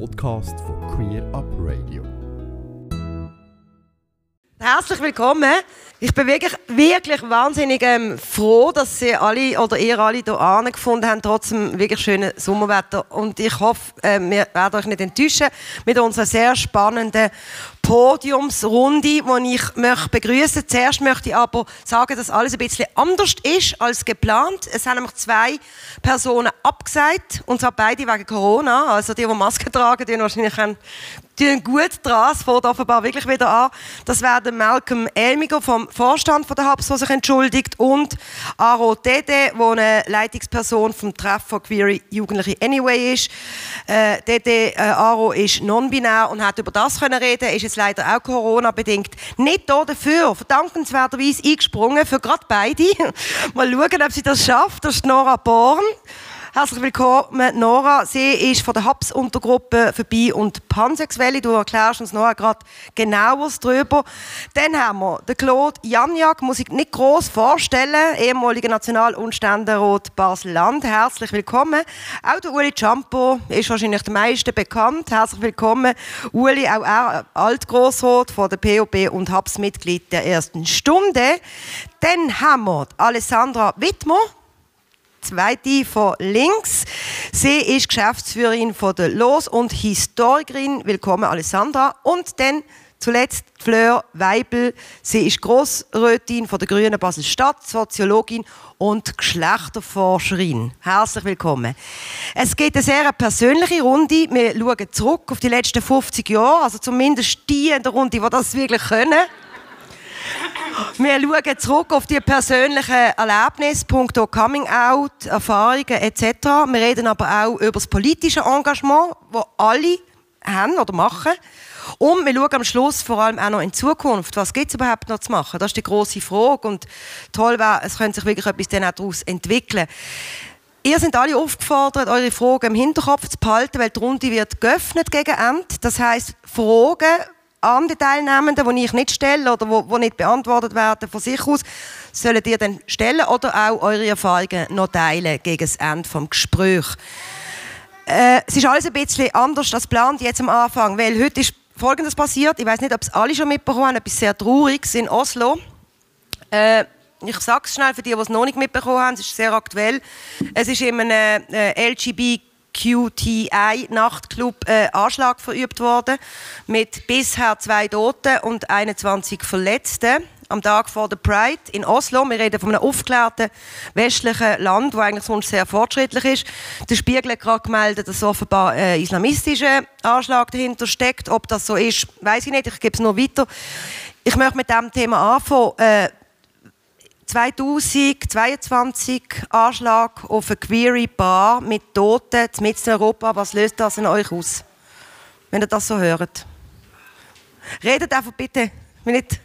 Podcast von Queer Up Radio. Herzlich willkommen. Ich bin wirklich, wirklich wahnsinnig ähm, froh, dass Sie alle oder ihr alle hier gefunden haben, trotz dem wirklich schönen Sommerwetter. Und ich hoffe, äh, wir werden euch nicht enttäuschen mit unserer sehr spannenden Podiumsrunde, die ich möchte begrüßen. Zuerst möchte ich aber sagen, dass alles ein bisschen anders ist als geplant. Es haben nämlich zwei Personen abgesagt, und zwar beide wegen Corona. Also die, die Masken tragen, die wahrscheinlich tun gut dran. Es fängt offenbar wirklich wieder an. Das werden Malcolm Elmiger vom Vorstand von der HABS, der sich entschuldigt, und Aro Dede, der eine Leitungsperson vom Treff von Queer Jugendliche Anyway ist. Äh, Dede äh, Aro ist non-binär und hat über das können reden, ist jetzt leider auch Corona-bedingt nicht da dafür, verdankenswerterweise eingesprungen, für gerade beide. Mal schauen, ob sie das schafft. Das ist Nora Born. Herzlich willkommen, Nora. Sie ist von der HAPS-Untergruppe für Bi- und Pansexuelle. Du erklärst uns noch gerade genaueres darüber. Dann haben wir den Claude Janjak, muss ich nicht groß vorstellen, ehemaliger National- und Ständerat Basel-Land. Herzlich willkommen. Auch der Uli Ciampo ist wahrscheinlich der meisten bekannt. Herzlich willkommen. Uli, auch er Altgrossrat von der POB und HAPS-Mitglied der ersten Stunde. Dann haben wir Alessandra Wittmer zweite von links. Sie ist Geschäftsführerin von der Los und Historikerin. Willkommen, Alessandra. Und dann zuletzt Fleur Weibel. Sie ist Grossrätin von der Grünen Basel-Stadt, Soziologin und Geschlechterforscherin. Herzlich willkommen. Es geht eine sehr persönliche Runde. Wir schauen zurück auf die letzten 50 Jahre, also zumindest die in der Runde, die das wirklich können. Wir schauen zurück auf die persönlichen Erlebnisse, punkto Coming Out, Erfahrungen etc. Wir reden aber auch über das politische Engagement, das alle haben oder machen. Und wir schauen am Schluss vor allem auch noch in Zukunft. Was gibt es überhaupt noch zu machen? Das ist die große Frage. Und toll wäre, es könnte sich wirklich etwas daraus entwickeln. Ihr seid alle aufgefordert, eure Fragen im Hinterkopf zu behalten, weil die Runde wird geöffnet gegen Ende. Das heißt, Fragen, an die Teilnehmenden, die ich nicht stelle oder die nicht beantwortet werden von sich aus, sollen ihr dann stellen oder auch eure Erfahrungen noch teilen gegen das Ende des Gesprächs. Äh, es ist alles ein bisschen anders als geplant jetzt am Anfang, weil heute ist Folgendes passiert. Ich weiß nicht, ob es alle schon mitbekommen haben, etwas sehr Trauriges in Oslo. Äh, ich sage es schnell für die, die es noch nicht mitbekommen haben, es ist sehr aktuell. Es ist in einem äh, LGBT QTI-Nachtclub äh, Anschlag verübt worden mit bisher zwei Toten und 21 Verletzten am Tag vor der Pride in Oslo. Wir reden von einem aufgeklärten westlichen Land, wo eigentlich sonst sehr fortschrittlich ist. Der Spiegel hat gerade gemeldet, dass offenbar ein islamistischer Anschlag dahinter steckt. Ob das so ist, weiß ich nicht. Ich gebe es noch weiter. Ich möchte mit diesem Thema anfangen. Äh, 2022 Anschlag auf eine queere Bar mit Toten mitten in Europa. Was löst das in euch aus, wenn ihr das so hört? Redet einfach bitte. Will nicht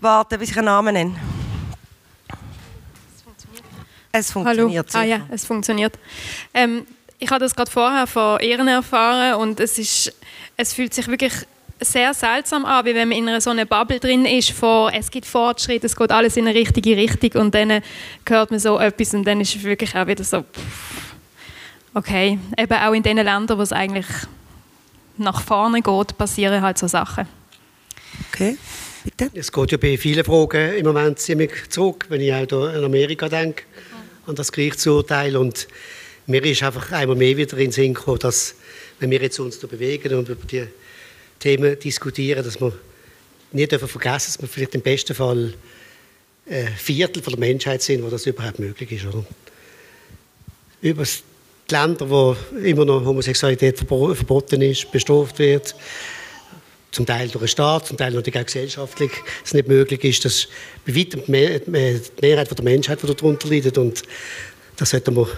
warten, bis ich einen Namen nenne. Es funktioniert. Hallo. Ah ja, es funktioniert. Ähm, ich habe das gerade vorher von Ehren erfahren und es, ist, es fühlt sich wirklich sehr seltsam an, wie wenn man in einer so einer Bubble drin ist, von es gibt Fortschritt, es geht alles in eine richtige Richtung und dann hört man so etwas und dann ist es wirklich auch wieder so, okay, eben auch in den Ländern, wo es eigentlich nach vorne geht, passieren halt so Sachen. Okay, bitte. Es geht ja bei vielen Fragen im Moment ziemlich zurück, wenn ich auch an Amerika denke, an das Gerichtsurteil und mir ist einfach einmal mehr wieder in den Sinn gekommen, dass wenn wir jetzt uns da bewegen und über die Themen diskutieren, dass wir nicht vergessen dürfen dass wir vielleicht im besten Fall ein Viertel von der Menschheit sind, wo das überhaupt möglich ist. Oder? Über die Länder, wo immer noch Homosexualität verboten ist, bestraft wird, zum Teil durch den Staat, zum Teil natürlich auch gesellschaftlich, es nicht möglich ist, dass bei weitem die Mehrheit der Menschheit die darunter leidet und das sollten wir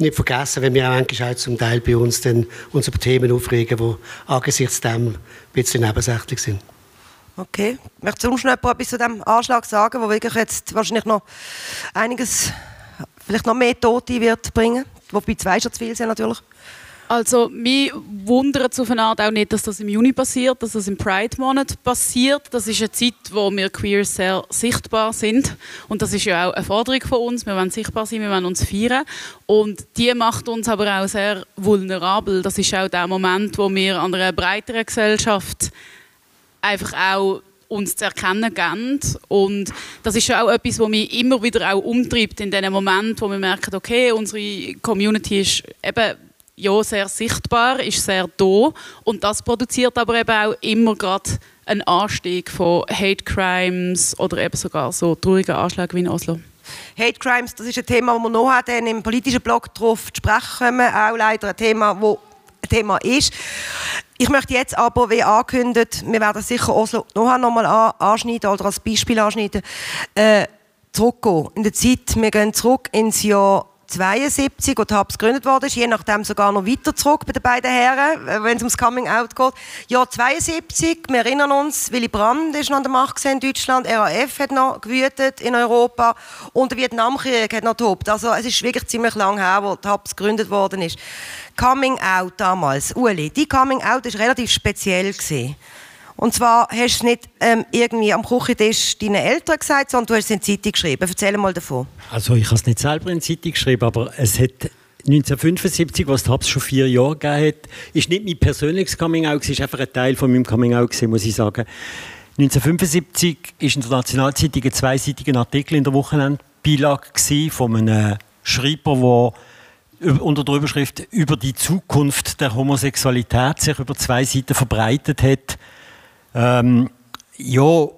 nicht vergessen, wenn wir auch eigentlich zum Teil bei uns dann uns über Themen aufregen, die angesichts dem ein bisschen nebensächlich sind. Okay. Möchtest du sonst noch etwas zu diesem Anschlag sagen, wo wirklich jetzt wahrscheinlich noch einiges, vielleicht noch mehr Tote wird bringen? Wobei zwei schon zu viel sind natürlich. Also, mich wundert es auf eine Art auch nicht, dass das im Juni passiert, dass das im Pride-Monat passiert. Das ist eine Zeit, wo wir queer sehr sichtbar sind. Und das ist ja auch eine Forderung von uns. Wir wollen sichtbar sein, wir wollen uns feiern. Und die macht uns aber auch sehr vulnerabel. Das ist auch der Moment, wo wir an einer breiteren Gesellschaft einfach auch uns zu erkennen geben. Und das ist auch etwas, was mich immer wieder auch umtreibt in dem Moment, wo wir merken, okay, unsere Community ist eben ja, sehr sichtbar, ist sehr da und das produziert aber eben auch immer gerade einen Anstieg von Hate Crimes oder eben sogar so traurigen Anschlägen wie in Oslo. Hate Crimes, das ist ein Thema, das wir noch haben, im politischen Blog darauf zu sprechen kommen, auch leider ein Thema, das ein Thema ist. Ich möchte jetzt aber, wie angekündigt, wir werden sicher Oslo noch einmal anschneiden oder als Beispiel anschneiden, äh, zurückgehen in der Zeit. Wir gehen zurück ins Jahr 72, wo die Hubs gegründet wurde, je nachdem sogar noch weiter zurück bei den beiden Herren, äh, wenn es ums Coming Out geht. Jahr 72, wir erinnern uns, Willy Brandt ist noch an der Macht in Deutschland, RAF hat noch gewütet in Europa und der Vietnamkrieg hat noch tobt. Also es ist wirklich ziemlich lang her, wo Hubs gegründet worden ist. Coming Out damals, Uli, die Coming Out ist relativ speziell gewesen. Und zwar hast du nicht ähm, irgendwie am Küchentisch deinen Eltern gesagt, sondern du hast es in die Zeitung geschrieben. Erzähl mal davon. Also ich habe es nicht selber in die Zeitung geschrieben, aber es hat 1975, was es schon vier Jahre gegeben hat, ist nicht mein persönliches Coming-out, es ist einfach ein Teil von meinem Coming-out, muss ich sagen. 1975 war in der Nationalzeitung ein zweiseitiger Artikel in der Wochenendbeilage von einem Schreiber, der unter der Überschrift über die Zukunft der Homosexualität sich über zwei Seiten verbreitet hat. Ähm, ja,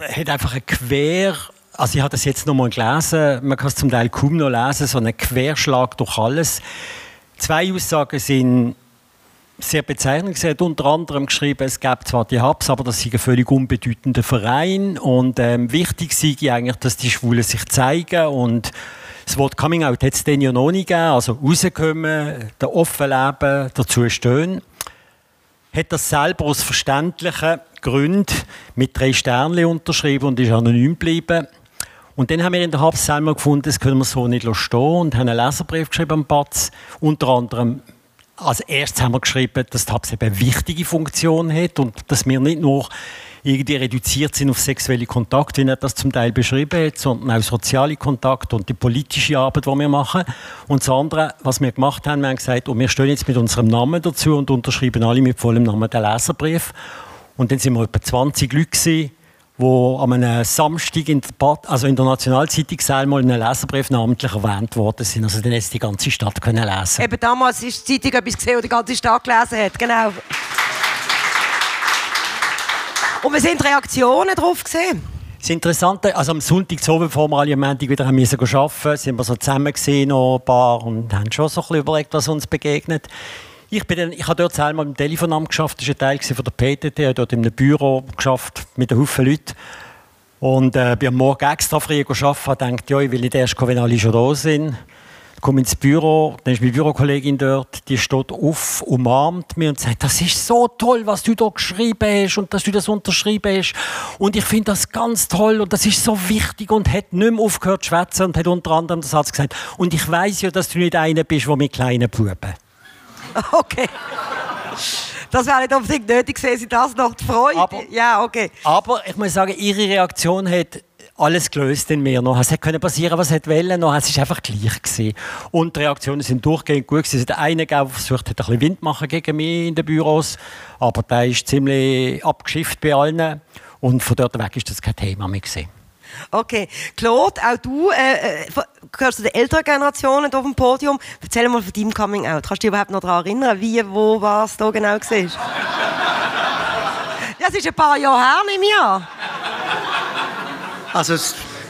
hat einfach ein Quer, also ich habe das jetzt nochmal gelesen, man kann es zum Teil kaum noch lesen, so ein Querschlag durch alles. Zwei Aussagen sind sehr bezeichnend. Sie hat unter anderem geschrieben, es gäbe zwar die Hubs, aber das sei ein völlig unbedeutender Verein und ähm, wichtig sei eigentlich, dass die Schwulen sich zeigen und das Wort Coming Out hat es dann ja noch nicht gegeben, also rauskommen, der offen leben, dazu stehen. Hat das selber aus verständlichen Gründen mit drei Sternen unterschrieben und ist anonym geblieben. Und dann haben wir in der Hubs selber gefunden, das können wir so nicht stehen und haben einen Leserbrief geschrieben am Batz. Unter anderem als erstes haben wir geschrieben, dass die Hubs eben eine wichtige Funktion hat und dass wir nicht nur irgendwie reduziert sind auf sexuelle Kontakte, wie er das zum Teil beschrieben hat, sondern auch soziale Kontakte und die politische Arbeit, die wir machen. Und das andere, was wir gemacht haben, wir haben gesagt, oh, wir stehen jetzt mit unserem Namen dazu und unterschreiben alle mit vollem Namen den Leserbrief. Und dann sind wir etwa 20 Leute gewesen, wo am einem Samstag in der, also in der Nationalzeitung mal in einem Leserbrief namentlich erwähnt worden sind. Also dann hätte die ganze Stadt können lesen. Eben damals ist die Zeitung etwas gesehen, was die ganze Stadt gelesen hat. Genau. Und wir sind Reaktionen darauf gesehen. Das Interessante, also am Sonntag so, bevor wir alle am Montag wieder haben müssen arbeiten, sind wir so zusammen gesehen, noch ein paar, und haben schon so ein bisschen überlegt, was uns begegnet. Ich, bin dann, ich habe dort selber im Telefonamt geschafft, das war ein Teil von der PTT, ich habe dort in einem Büro geschafft mit einem Haufen Leuten. Und äh, bin am Morgen extra früh arbeiten und dachte, ja, ich will nicht erst kommen, wenn alle schon da sind komme ins Büro, dann ist meine Bürokollegin dort, die steht auf, umarmt mich und sagt, das ist so toll, was du da geschrieben hast und dass du das unterschrieben hast. Und ich finde das ganz toll und das ist so wichtig und hat nicht mehr aufgehört zu schwätzen und hat unter anderem den Satz gesagt, und ich weiß ja, dass du nicht einer bist, der mit kleinen Buben. Okay. Das wäre nicht unbedingt nötig gewesen, sie das noch die Freude. Aber, ja, okay. aber ich muss sagen, ihre Reaktion hat alles gelöst in mir noch. Es hätte passieren, was es wollte noch. Es war einfach gleich gewesen. Und die Reaktionen sind durchgehend gut gewesen. Der eine, der versucht hat, ein bisschen Wind machen gegen mich in den Büros, aber der ist ziemlich abgeschifft bei allen. Und von dort weg ist das kein Thema mehr gewesen. Okay, Claude, auch du äh, äh gehörst zu den älteren Generationen auf dem Podium. Erzähl mal von deinem Coming Out. Kannst du dich überhaupt noch daran erinnern, wie, wo, was da genau war? ja, es ist ein paar Jahre her, nehme ich Also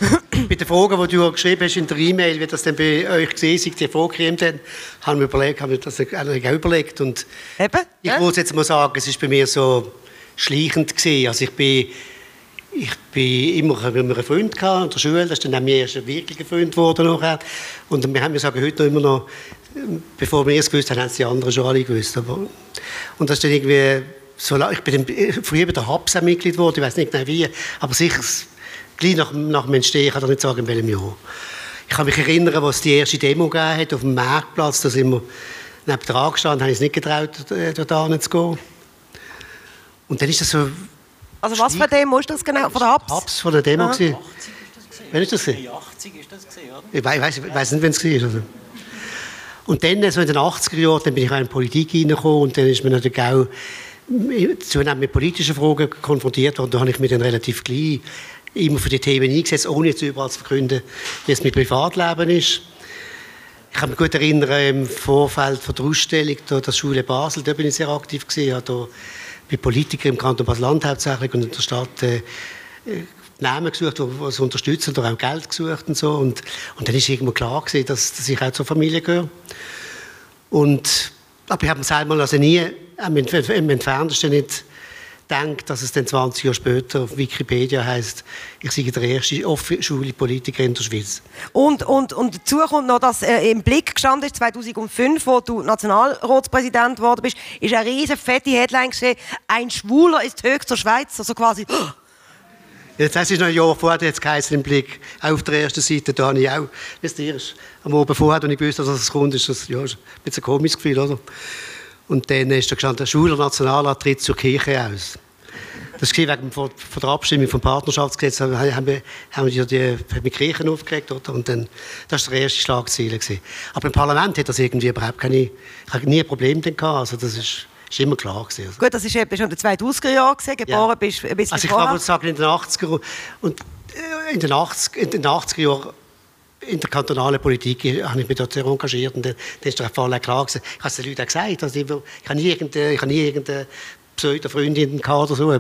bei den Fragen, die du geschrieben hast in der E-Mail, wie das denn bei euch gesehen ist, die vorgekommen haben, haben wir überlegt, haben wir das auch überlegt. Und Eben, ich ja. muss jetzt mal sagen, es ist bei mir so schleichend gewesen. Also ich bin, ich bin immer, wir haben einen Freund gehabt in der Schule, das ist dann auch mir erst wirklich ein Freund geworden nachher. Und wir haben, wir sagen heute noch immer noch, bevor wir es gewusst haben, haben es die anderen schon alle gewusst. Aber, und das ist dann irgendwie so, ich bin früher bei der HAPS Mitglied geworden, ich weiß nicht genau wie, aber sicher gleich nach, nach dem Entstehen, ich kann nicht sagen, in welchem Jahr. Ich kann mich erinnern, was die erste Demo gegeben hat auf dem Marktplatz, da sind wir neben dran gestanden, habe ich es nicht getraut, dort zu gehen. Und dann ist das so... Also was für eine Demo ist das genau? Von der Habs? Habs von der Demo. Ah. Wann ist das? gesehen? 80 ist das gesehen, oder? Ich weiß, ich weiß nicht, wann es war. Und dann, so in den 80er Jahren, dann bin ich auch in die Politik hineingekommen und dann ist man natürlich auch zunehmend mit politischen Fragen konfrontiert worden. Da habe ich mich dann relativ gleich immer für die Themen eingesetzt, ohne jetzt überall zu verkünden, wie es mein Privatleben ist. Ich kann mich gut erinnern, im Vorfeld von der Ausstellung der Schule Basel, da bin ich sehr aktiv gewesen. Habe bei Politikern im Kanton Basel-Land hauptsächlich und in der Stadt äh, Namen gesucht, die es unterstützen oder auch Geld gesucht und so. Und, und dann ist irgendwo klar gewesen, dass, dass ich auch zur Familie gehöre. Und, aber ich habe mir selber also nie im, im Entferntesten nicht gedacht, dass es dann 20 Jahre später auf Wikipedia heißt, ich sei der erste Politiker in der Schweiz. Und, und, und dazu kommt noch, dass äh, im Blick gestanden ist, 2005, wo du Nationalratspräsident geworden bist, ist eine riesige fette Headline gesehen, ein Schwuler ist höchster Schweizer, also quasi... Jetzt das ist noch ein Jahr vorher, jetzt geheißen im Blick, auch auf der ersten Seite, da habe ich auch, wisst ihr, am Abend vorher, als ich gewusst dass es kommt, ist das ja, ein bisschen ein komisches Gefühl, oder? Und dann ist da gestanden, der Schuler Nationalrat tritt zur Kirche aus. Das war wegen von, von der Abstimmung vom Partnerschaftsgesetz, haben wir, haben wir die, die Kirchen aufgeregt, oder? Und dann, das war der erste Schlagziel. Aber im Parlament hat das irgendwie überhaupt keine, ich habe nie ein Problem gehabt, also das ist, ist immer klar gewesen. Also. Gut, das eben schon in den 2000er Jahren gewesen, geboren ja. bist ein bisschen Also ich kann sagen, in den 80er und äh, in den 80er, in den 80er Jahren in der kantonalen Politik habe ich mich dort sehr engagiert und ist der Fall klar gewesen. Ich habe es den Leuten auch gesagt, also ich, ich habe nie irgendeine, irgendeine Pseudo-Freundin oder so.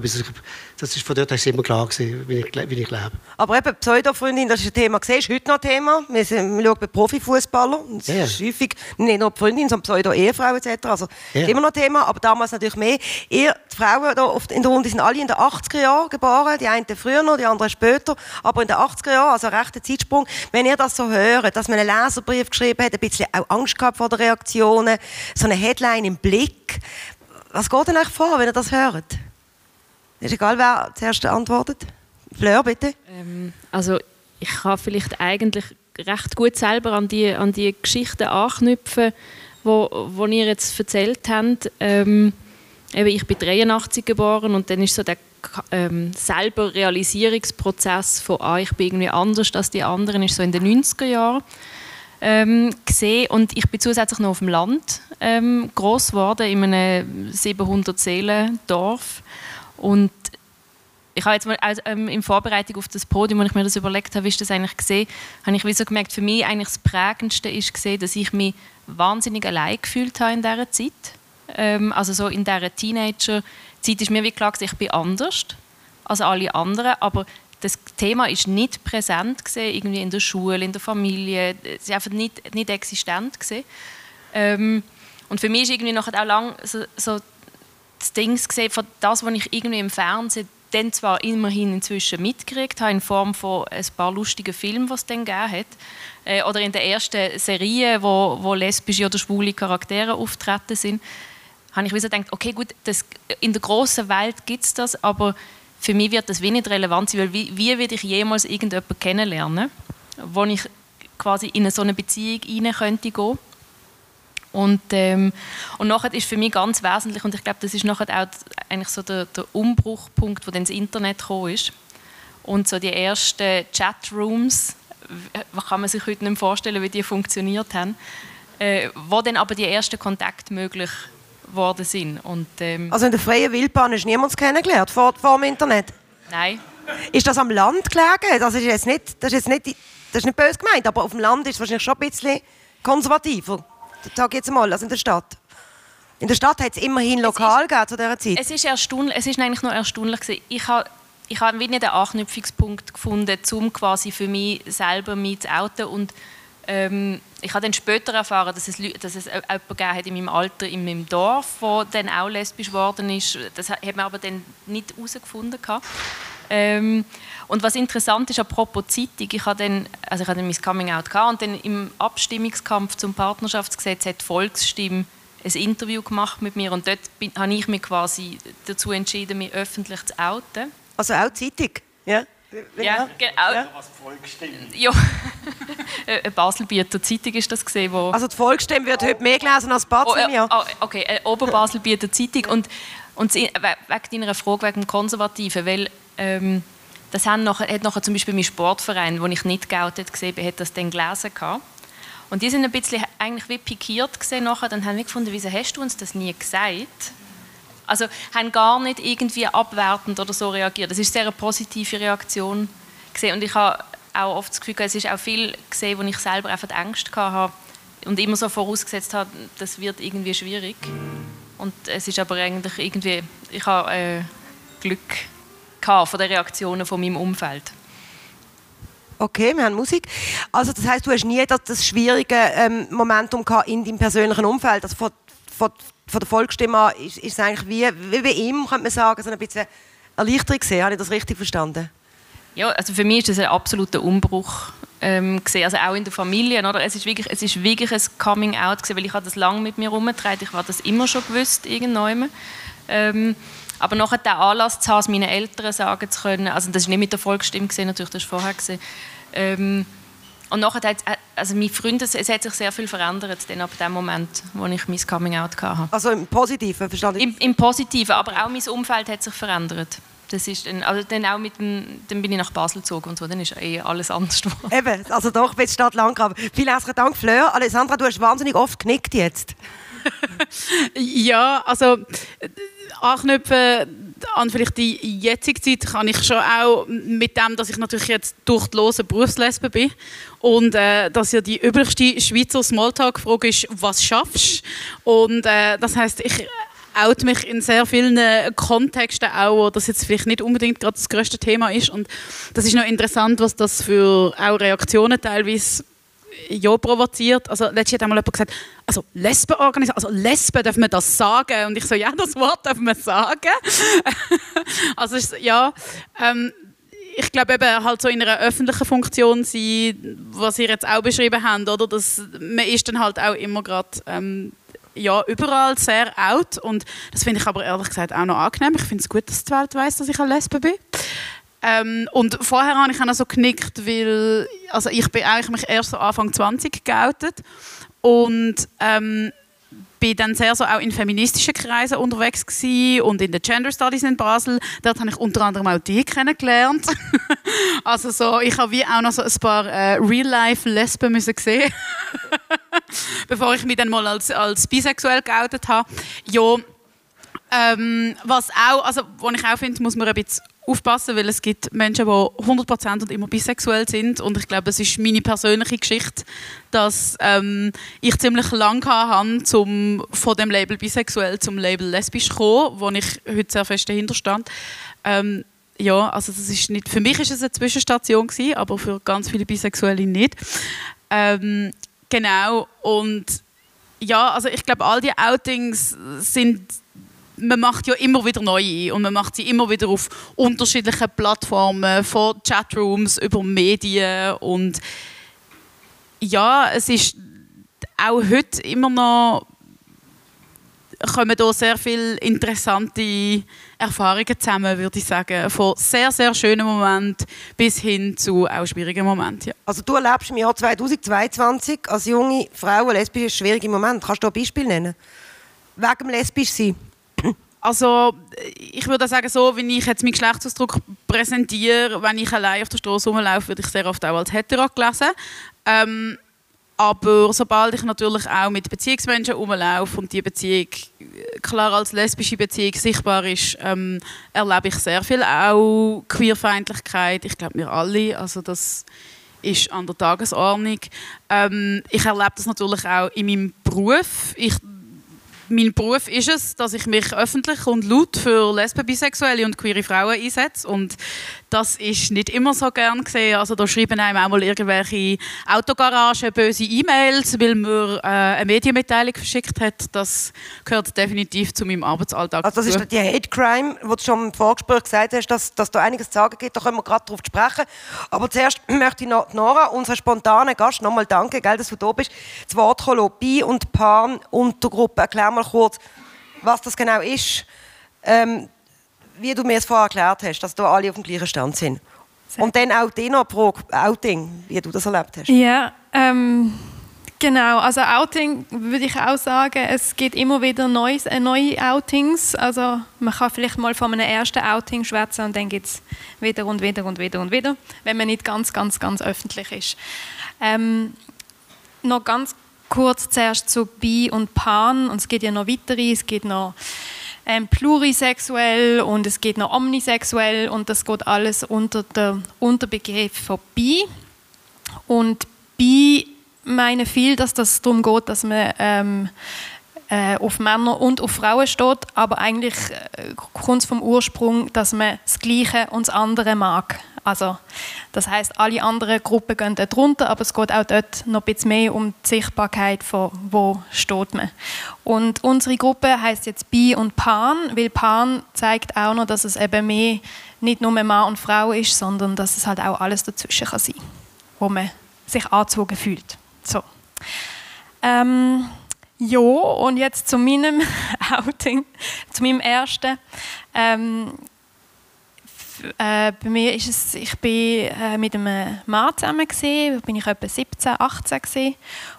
Das ist von dort ist immer klar gewesen, wie ich, wie ich lebe. Aber eben Pseudo-Freundin, das ist ein Thema gesehen, ist heute noch ein Thema. Wir, sind, wir schauen bei Profifußballern. Das ja. ist häufig nicht nur Freundin, sondern Pseudo-Ehefrau etc. Also ist immer noch ein Thema, aber damals natürlich mehr. Ihr, die Frauen hier in der Runde sind alle in den 80er Jahren geboren, die einen früher noch, die anderen später, aber in den 80er Jahren, also ein rechter Zeitsprung. Wenn ihr das so hört, dass man einen Leserbrief geschrieben hat, ein bisschen auch Angst gehabt vor den Reaktionen, so eine Headline im Blick, was geht denn euch vor, wenn ihr das hört? Ist egal, wer zuerst antwortet. Fleur, bitte. Ähm, also ich kann vielleicht eigentlich recht gut selber an die, an die Geschichten anknüpfen, wo, wo ihr jetzt erzählt habt. Ähm, eben, ich bin 83 geboren und dann ist so der ähm, selber Realisierungsprozess von ah, ich bin irgendwie anders als die anderen ist so in den 90er Jahren ähm, gesehen und ich bin zusätzlich noch auf dem Land ähm, groß geworden in einem 700 Seelen Dorf und ich habe jetzt mal also, ähm, in Vorbereitung auf das Podium, als ich mir das überlegt habe, wie ich das eigentlich gesehen, habe ich wie so gemerkt, für mich eigentlich das Prägendste ist gesehen, dass ich mich wahnsinnig allein gefühlt habe in dieser Zeit. Ähm, also so in dieser Teenager-Zeit ist mir wie klar, ich bin anders als alle anderen, aber das Thema ist nicht präsent gesehen, irgendwie in der Schule, in der Familie. Es ist einfach nicht, nicht existent. Ähm, und für mich ist irgendwie auch lang so, so das Ding gesehen, von das, was ich irgendwie im Fernsehen dann zwar immerhin inzwischen mitgekriegt habe, in Form von ein paar lustigen Filmen, die es dann gegeben hat, äh, oder in der ersten Serie, wo, wo lesbische oder schwule Charaktere auftreten sind, habe ich so gedacht, okay, gut, das, in der großen Welt gibt es das, aber für mich wird das wenig relevant sein, weil wie, wie werde ich jemals irgendjemanden kennenlernen, wo ich quasi in so eine Beziehung rein könnte gehen. Und, ähm, und nachher ist für mich ganz wesentlich, und ich glaube, das ist nachher auch eigentlich so der, der Umbruchpunkt, wo dann das Internet gekommen ist. Und so die ersten Chatrooms, kann man sich heute nicht vorstellen, wie die funktioniert haben, äh, wo dann aber die ersten Kontakte möglich worden sind. Und, ähm, also in der freien Wildbahn hast du niemanden kennengelernt vor, vor dem Internet? Nein. Ist das am Land gelegen? Das ist jetzt nicht, das ist jetzt nicht, das ist nicht böse gemeint, aber auf dem Land ist es wahrscheinlich schon ein bisschen konservativer. Sag jetzt mal, also in der Stadt. In der Stadt hat es immerhin lokal gegeben zu dieser Zeit. Es ist, erstaunlich, es ist eigentlich nur erstaunlich gewesen. Ich habe ich habe nicht den Anknüpfungspunkt gefunden, um quasi für mich selber mich zu outen und ähm, ich habe dann später erfahren, dass es, dass es jemanden hat in meinem Alter, in meinem Dorf, der dann auch lesbisch geworden ist. Das hat man aber dann nicht herausgefunden. Ähm, und was interessant ist, apropos Zeitung, ich habe dann, also ich hatte dann mein Coming-out und dann im Abstimmungskampf zum Partnerschaftsgesetz hat die Volksstimme ein Interview gemacht mit mir und dort bin, habe ich mich quasi dazu entschieden, mich öffentlich zu outen. Also auch Zeitung? Ja? Ja, genau. Ja. Ja. eine Baselbieter Zeitung ist das gesehen, wo Also die Volksstimme wird heute mehr gelesen als Basel, oh, oh, okay, eine Oberbaselbieter Zeitung und und wegen deiner Frage wegen dem Konservativen, weil ähm, das haben nachher, hat nachher zum Beispiel mein Sportverein, wo ich nicht geoutet gesehen habe, hat das dann gelesen gehabt. Und die sind ein bisschen eigentlich wie pikiert gesehen nachher. Dann haben wir gefunden, wieso hast du uns das nie gesagt? Also haben gar nicht irgendwie abwertend oder so reagiert. Das ist sehr eine positive Reaktion gesehen. Und ich habe auch oft das Gefühl, es ist auch viel gesehen, wo ich selber einfach Angst hatte und immer so vorausgesetzt habe, das wird irgendwie schwierig. Und es ist aber eigentlich irgendwie, ich habe äh, Glück gehabt von den Reaktionen von meinem Umfeld. Okay, wir haben Musik. Also das heißt, du hast nie das, das schwierige ähm, Momentum gehabt in deinem persönlichen Umfeld. Also von, von, von der Volksstimme ist, ist es eigentlich wie, wie bei ihm, könnte man sagen, so ein bisschen Erleichterung gesehen. Habe ich das richtig verstanden? Ja, also für mich ist das ein absoluter Umbruch ähm, gesehen, also auch in der Familie. Oder? Es, ist wirklich, es ist wirklich ein Coming-out, weil ich habe das lange mit mir herumgetragen. Ich habe das immer schon gewusst, irgendwann. Ähm, aber nachher den Anlass zu haben, es meinen Eltern sagen zu können, also das ist nicht mit der Volksstimme gesehen, natürlich, das ist vorher gesehen. Ähm, und nachher hat also meine Freunde, es hat sich sehr viel verändert dann ab dem Moment, wo ich mein Coming Out hatte. Also im Positiven, verstanden? Im, Im Positiven, aber auch mein Umfeld hat sich verändert. Das ist dann, also dann auch mit dem, dann bin ich nach Basel gezogen und so, dann ist eh alles anders geworden. Eben, also doch, bis Stadt Landgraben. Vielen herzlichen Dank, Fleur. Alessandra, du hast wahnsinnig oft genickt jetzt. ja, also anknüpfen an vielleicht die jetzige Zeit kann ich schon auch mit dem, dass ich natürlich jetzt durch die lose Berufslesbe bin und äh, dass ja die üblichste Schweizer Smalltalk-Frage ist, was schaffst? Und äh, das heißt, ich out mich in sehr vielen Kontexten auch, wo das jetzt vielleicht nicht unbedingt gerade das größte Thema ist. Und das ist noch interessant, was das für auch Reaktionen teilweise ja provoziert. Also letztens hat einmal jemand gesagt, also Lesbenorganisation, also Lesben, dürfen wir das sagen? Und ich so, ja, das Wort dürfen wir sagen. also ja, ähm, ich glaube eben halt so in einer öffentlichen Funktion sein, was ihr jetzt auch beschrieben habt, oder? Dass man ist dann halt auch immer gerade ähm, ja, überall sehr out und das finde ich aber ehrlich gesagt auch noch angenehm. Ich finde es gut, dass die Welt weiß, dass ich eine Lesbe bin. Ähm, und vorher habe ich auch so genickt, weil also ich bin eigentlich mich erst so Anfang 20 geoutet und ähm, bin dann sehr so auch in feministischen Kreisen unterwegs gewesen und in den Gender Studies in Basel. Dort habe ich unter anderem auch die kennengelernt. also so, ich habe wie auch noch so ein paar äh, Real-Life-Lesben müssen sehen, bevor ich mich dann mal als, als bisexuell geoutet habe. Ja, ähm, was auch, also, was ich auch finde, muss man ein bisschen aufpassen, weil es gibt Menschen, die 100% und immer bisexuell sind und ich glaube, es ist meine persönliche Geschichte, dass ähm, ich ziemlich lange hatte, um von dem Label bisexuell zum Label lesbisch zu kommen, wo ich heute sehr fest dahinter stand. Ähm, ja, also das ist nicht, für mich ist es eine Zwischenstation gewesen, aber für ganz viele Bisexuelle nicht. Ähm, genau und ja, also ich glaube, all die Outings sind man macht ja immer wieder neue und man macht sie immer wieder auf unterschiedlichen Plattformen, von Chatrooms über Medien und ja, es ist auch heute immer noch kommen da sehr viele interessante Erfahrungen zusammen, würde ich sagen. Von sehr, sehr schönen Momenten bis hin zu auch schwierigen Momenten. Ja. Also du erlebst im Jahr 2022 als junge Frau ein lesbisches schwieriges Moment. Kannst du ein Beispiel nennen? Wegen lesbisch sein? Also ich würde sagen, so wie ich jetzt meinen Geschlechtsausdruck präsentiere, wenn ich allein auf der Straße rumlaufe, würde ich sehr oft auch als hetero gelesen. Ähm, aber sobald ich natürlich auch mit Beziehungsmenschen rumlaufe und die Beziehung klar als lesbische Beziehung sichtbar ist, ähm, erlebe ich sehr viel auch Queerfeindlichkeit. Ich glaube, wir alle. Also das ist an der Tagesordnung. Ähm, ich erlebe das natürlich auch in meinem Beruf. Ich mein Beruf ist es, dass ich mich öffentlich und laut für Lesben, Bisexuelle und queere Frauen einsetze. Und das ist nicht immer so gern gesehen. Also da schreiben einem auch mal irgendwelche Autogaragen böse E-Mails, weil man äh, eine Medienmitteilung verschickt hat. Das gehört definitiv zu meinem Arbeitsalltag. Also das ist die Hate Crime, wo du schon im Vorgespräch gesagt hast, dass, dass da einiges zu sagen gibt. Da können wir gerade darauf sprechen. Aber zuerst möchte ich Nora, unser spontaner Gast, nochmal danken, gell, dass du da bist, das Wort Bi- und Pan-Untergruppe erklären mal kurz, was das genau ist. Ähm, wie du mir es vorher erklärt hast, dass da alle auf dem gleichen Stand sind. Und dann auch die noch Outing, wie du das erlebt hast. Ja, ähm, genau. Also Outing würde ich auch sagen, es gibt immer wieder neues, äh, neue Outings. Also man kann vielleicht mal von einem ersten Outing schwätzen und dann gibt es wieder und wieder und wieder und wieder, wenn man nicht ganz, ganz, ganz öffentlich ist. Ähm, noch ganz kurz zuerst zu Bi und Pan und es geht ja noch weitere, es geht noch ähm, plurisexuell und es geht noch omnisexuell und das geht alles unter der Unterbegriff von Bi. Und Bi meine viel, dass das darum geht, dass man ähm, äh, auf Männer und auf Frauen steht, aber eigentlich äh, kommt es vom Ursprung, dass man das Gleiche und das andere mag. Also, das heißt, alle anderen Gruppen gehen dort runter, aber es geht auch dort noch ein bisschen mehr um die Sichtbarkeit von wo steht man. Und unsere Gruppe heißt jetzt Bi und Pan, weil Pan zeigt auch noch, dass es eben mehr nicht nur Mann und Frau ist, sondern dass es halt auch alles dazwischen kann sein, wo man sich angezogen fühlt. So. Ähm, ja, und jetzt zu meinem Outing, zu meinem ersten. Ähm, äh, bei mir ist es, ich bin äh, mit einem Mann zusammen gewesen, bin ich etwa 17, 18 gewesen,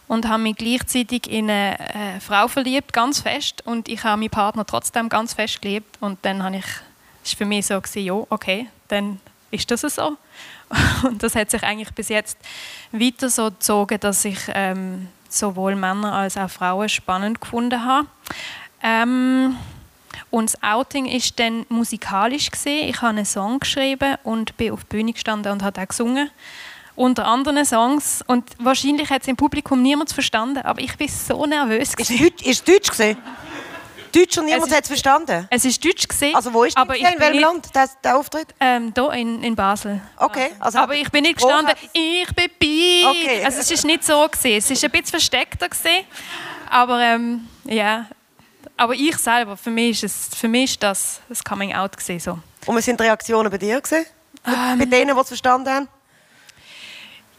und habe mich gleichzeitig in eine äh, Frau verliebt, ganz fest, und ich habe meinen Partner trotzdem ganz fest geliebt und dann habe ich, ist für mich so gewesen, ja, okay, dann ist das so. Und das hat sich eigentlich bis jetzt weiter so gezogen, dass ich ähm, sowohl Männer als auch Frauen spannend gefunden habe. Ähm, und das Outing ist dann musikalisch gesehen. Ich habe einen Song geschrieben und bin auf die Bühne gestanden und habe auch gesungen. Unter anderen Songs. Und wahrscheinlich hat es im Publikum niemand verstanden, aber ich bin so nervös. Ist es Deutsch, ist Deutsch gesehen? Deutsch und niemand hat es verstanden? Es ist Deutsch gesehen. Also wo ist aber in welchem Land der, der Auftritt? Ähm, hier in, in Basel. Okay. Also aber ich bin nicht gestanden, ich bin bi. Okay. Also es ist nicht so gesehen. Es ist ein bisschen versteckter gesehen. Aber ähm, ja, aber ich selber, für mich ist, es, für mich ist das das Coming Out so. Und was sind die Reaktionen bei dir gesehen? Ähm, bei denen, die es verstanden haben?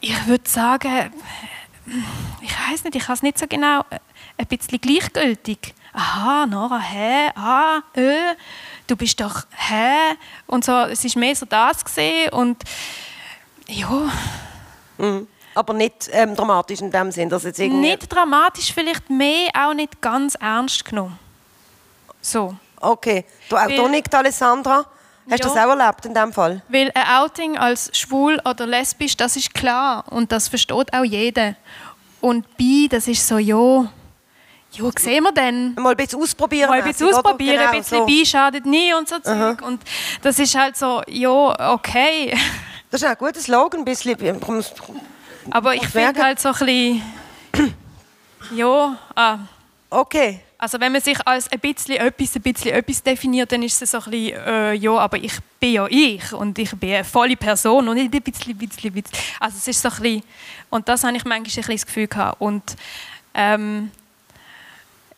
Ich würde sagen, ich weiß nicht, ich kann es nicht so genau, ein bisschen gleichgültig. Aha, Nora, hä, ah, äh, du bist doch, hä, und so. Es ist mehr so das gesehen und ja. Mhm. Aber nicht ähm, dramatisch in dem Sinn, dass jetzt irgendwie... Nicht dramatisch, vielleicht mehr, auch nicht ganz ernst genommen. So. Okay. Du auch Weil, nicht, Alessandra? Hast du ja, das auch erlebt in dem Fall? Weil ein Outing als schwul oder lesbisch, das ist klar und das versteht auch jeder. Und bi, das ist so, ja, ja, sehen wir dann. Mal ein bisschen ausprobieren. Mal ein bisschen ausprobieren, genau, ein bisschen so. bi schadet nie und so Zeug. Und das ist halt so, ja, okay. Das ist ein guter Slogan, ein bisschen. Aber ich finde halt so ein bisschen, ja, ah. Okay. Also wenn man sich als ein bisschen etwas, ein bisschen etwas definiert, dann ist es so ein bisschen, äh, ja, aber ich bin ja ich und ich bin eine volle Person und nicht ein bisschen, ein bisschen, ein bisschen. Also es ist so ein bisschen, und das habe ich manchmal ein bisschen das Gefühl gehabt. Und ähm,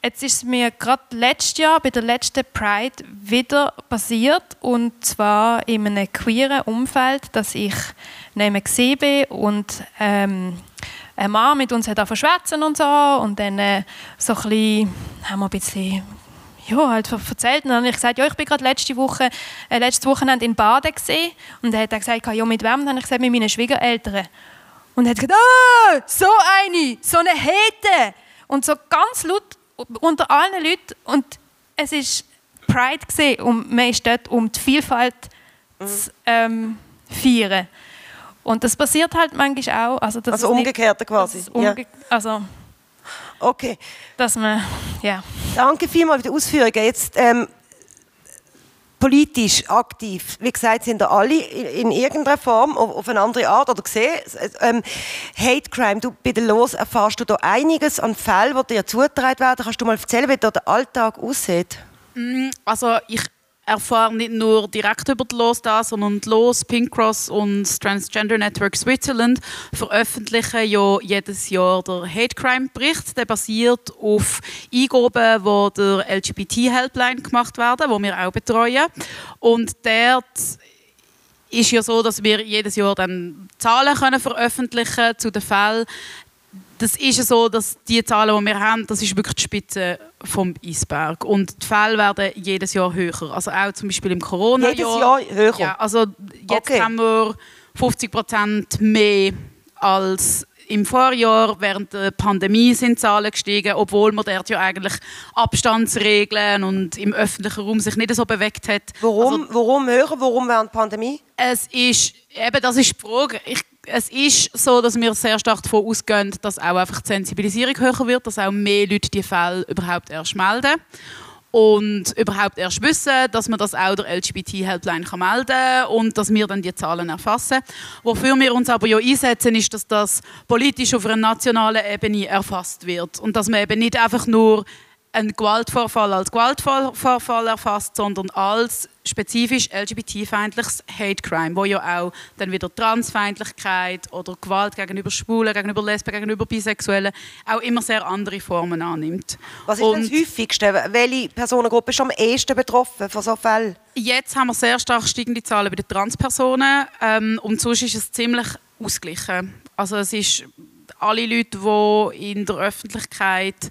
jetzt ist es mir gerade letztes Jahr, bei der letzten Pride, wieder passiert und zwar in einem queeren Umfeld, dass ich neben gesehen bin und ähm, ein Mann mit uns hat verschwätzen und so und dann äh, so ein bisschen, haben wir ein bisschen ja, halt erzählt und dann habe ich gesagt, ja, ich bin gerade letzte Woche, äh, letztes Wochenende in Baden gesehen und er hat dann gesagt, ja, mit wem? Dann habe ich gesagt, mit meinen Schwiegereltern. Und er hat gesagt, ah, so eine, so eine Hete. Und so ganz laut unter allen Leuten und es ist Pride gesehen und man ist dort, um die Vielfalt mhm. zu ähm, feiern. Und das passiert halt manchmal auch. Also, also umgekehrt quasi. Umge ja. Also, okay. Dass man, ja. Danke vielmals für die Ausführungen. Jetzt, ähm, politisch aktiv. Wie gesagt, sind da alle in irgendeiner Form auf eine andere Art oder gesehen. Ähm, Hate Crime, du bei der Los erfährst du da einiges an Fällen, die dir zugetragen werden. Kannst du mal erzählen, wie da der Alltag aussieht? Mm, also ich erfahren nicht nur direkt über die LOS da, sondern die LOS, Pink Cross und das Transgender Network Switzerland veröffentlichen ja jedes Jahr der Hate Crime Bericht. Der basiert auf Eingaben, die der LGBT Helpline gemacht werden, wo wir auch betreuen. Und dort ist ja so, dass wir jedes Jahr dann Zahlen können veröffentlichen zu den Fällen das ist so, dass die Zahlen, die wir haben, das ist wirklich die Spitze vom Eisberg. Und die Fälle werden jedes Jahr höher. Also auch zum Beispiel im Corona-Jahr. Jedes Jahr höher? Ja, also jetzt okay. haben wir 50 Prozent mehr als im Vorjahr, während der Pandemie, sind die Zahlen gestiegen, obwohl man dort ja eigentlich Abstandsregeln und im öffentlichen Raum sich nicht so bewegt hat. Warum, also, warum höher? Warum während der Pandemie? Es ist, eben, das ist die Frage. Ich, es ist so, dass wir sehr stark davon ausgehen, dass auch einfach die Sensibilisierung höher wird, dass auch mehr Leute die Fälle überhaupt erst melden und überhaupt erst wissen, dass man das auch der LGBT-Helpline melden kann und dass wir dann die Zahlen erfassen. Wofür wir uns aber ja einsetzen, ist, dass das politisch auf einer nationalen Ebene erfasst wird und dass man eben nicht einfach nur einen Gewaltvorfall als Gewaltvorfall erfasst, sondern als spezifisch LGBT-feindliches Hate Crime, wo ja auch dann wieder Transfeindlichkeit oder Gewalt gegenüber Schwulen, gegenüber Lesben, gegenüber Bisexuellen auch immer sehr andere Formen annimmt. Was ist und das häufigste? Welche Personengruppe ist am ehesten betroffen von solchen Fällen? Jetzt haben wir sehr stark steigende Zahlen bei den Transpersonen ähm, und sonst ist es ziemlich ausgeglichen. Also es ist alle Leute, die in der Öffentlichkeit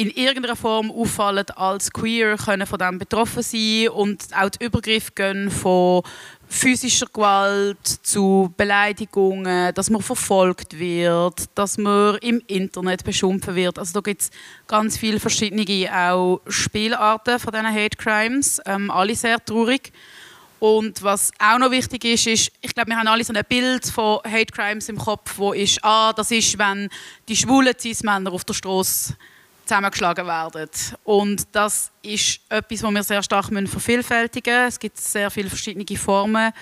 in irgendeiner Form auffallen als queer, können von dem betroffen sein und auch die Übergriffe gehen von physischer Gewalt zu Beleidigungen, dass man verfolgt wird, dass man im Internet beschimpft wird. Also da gibt es ganz viele verschiedene auch Spielarten von diesen Hate Crimes, ähm, alle sehr traurig. Und was auch noch wichtig ist, ist, ich glaube, wir haben alle so ein Bild von Hate Crimes im Kopf, wo ist, ah, das ist, wenn die schwulen Cis-Männer auf der Straße zusammengeschlagen werden. Und das ist etwas, was wir sehr stark vervielfältigen müssen. Es gibt sehr viele verschiedene Formen.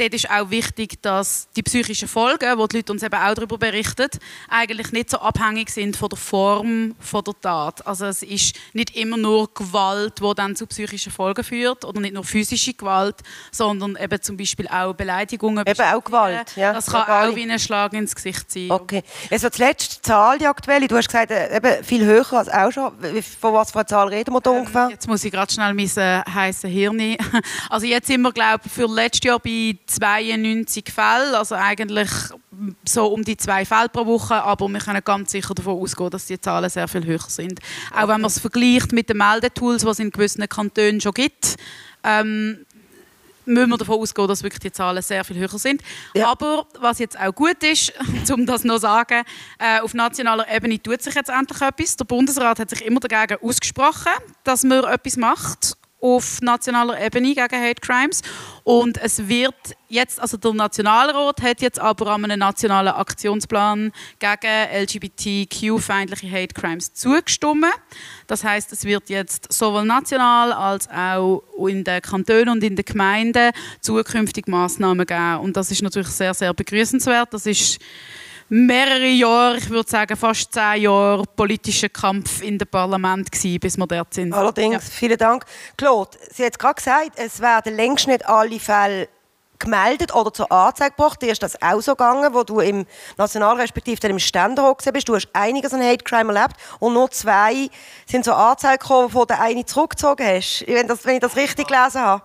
Dort ist auch wichtig, dass die psychischen Folgen, wo die Leute uns eben auch darüber berichten, eigentlich nicht so abhängig sind von der Form von der Tat. Also es ist nicht immer nur Gewalt, die dann zu psychischen Folgen führt oder nicht nur physische Gewalt, sondern eben zum Beispiel auch Beleidigungen. Eben auch Gewalt, ja. Das kann auch wie ein Schlag ins Gesicht sein. Okay. Also die letzte Zahl, die aktuelle, du hast gesagt, äh, eben viel höher als auch schon. Von was für einer Zahl reden wir da ähm, ungefähr? Jetzt muss ich gerade schnell mein äh, heißes Hirn. Also jetzt sind wir, glaube ich, für letztes Jahr bei 92 Fälle, also eigentlich so um die zwei Fälle pro Woche, aber wir können ganz sicher davon ausgehen, dass die Zahlen sehr viel höher sind. Auch wenn man es vergleicht mit den Meldetools, die es in gewissen Kantonen schon gibt, ähm, müssen wir davon ausgehen, dass wirklich die Zahlen sehr viel höher sind. Ja. Aber was jetzt auch gut ist, um das noch zu sagen, äh, auf nationaler Ebene tut sich jetzt endlich etwas. Der Bundesrat hat sich immer dagegen ausgesprochen, dass man etwas macht auf nationaler Ebene gegen Hate Crimes. Und es wird jetzt, also der Nationalrat hat jetzt aber an einem nationalen Aktionsplan gegen LGBTQ-feindliche Hate Crimes zugestimmt. Das heißt, es wird jetzt sowohl national als auch in den Kantonen und in den Gemeinden zukünftig Maßnahmen geben. Und das ist natürlich sehr, sehr begrüßenswert. Das ist mehrere Jahre, ich würde sagen fast zehn Jahre politischer Kampf in dem Parlament gewesen, bis wir dort sind. Allerdings, ja. vielen Dank. Claude, Sie hat gerade gesagt, es werden längst nicht alle Fälle gemeldet oder zur Anzeige gebracht. Dir ist das auch so gegangen, wo du im National- respektive im Ständerat bist. Du hast einiges an Hate Crime erlebt und nur zwei sind zur Anzeige gekommen, wo du eine zurückgezogen hast. Wenn, das, wenn ich das richtig gelesen habe.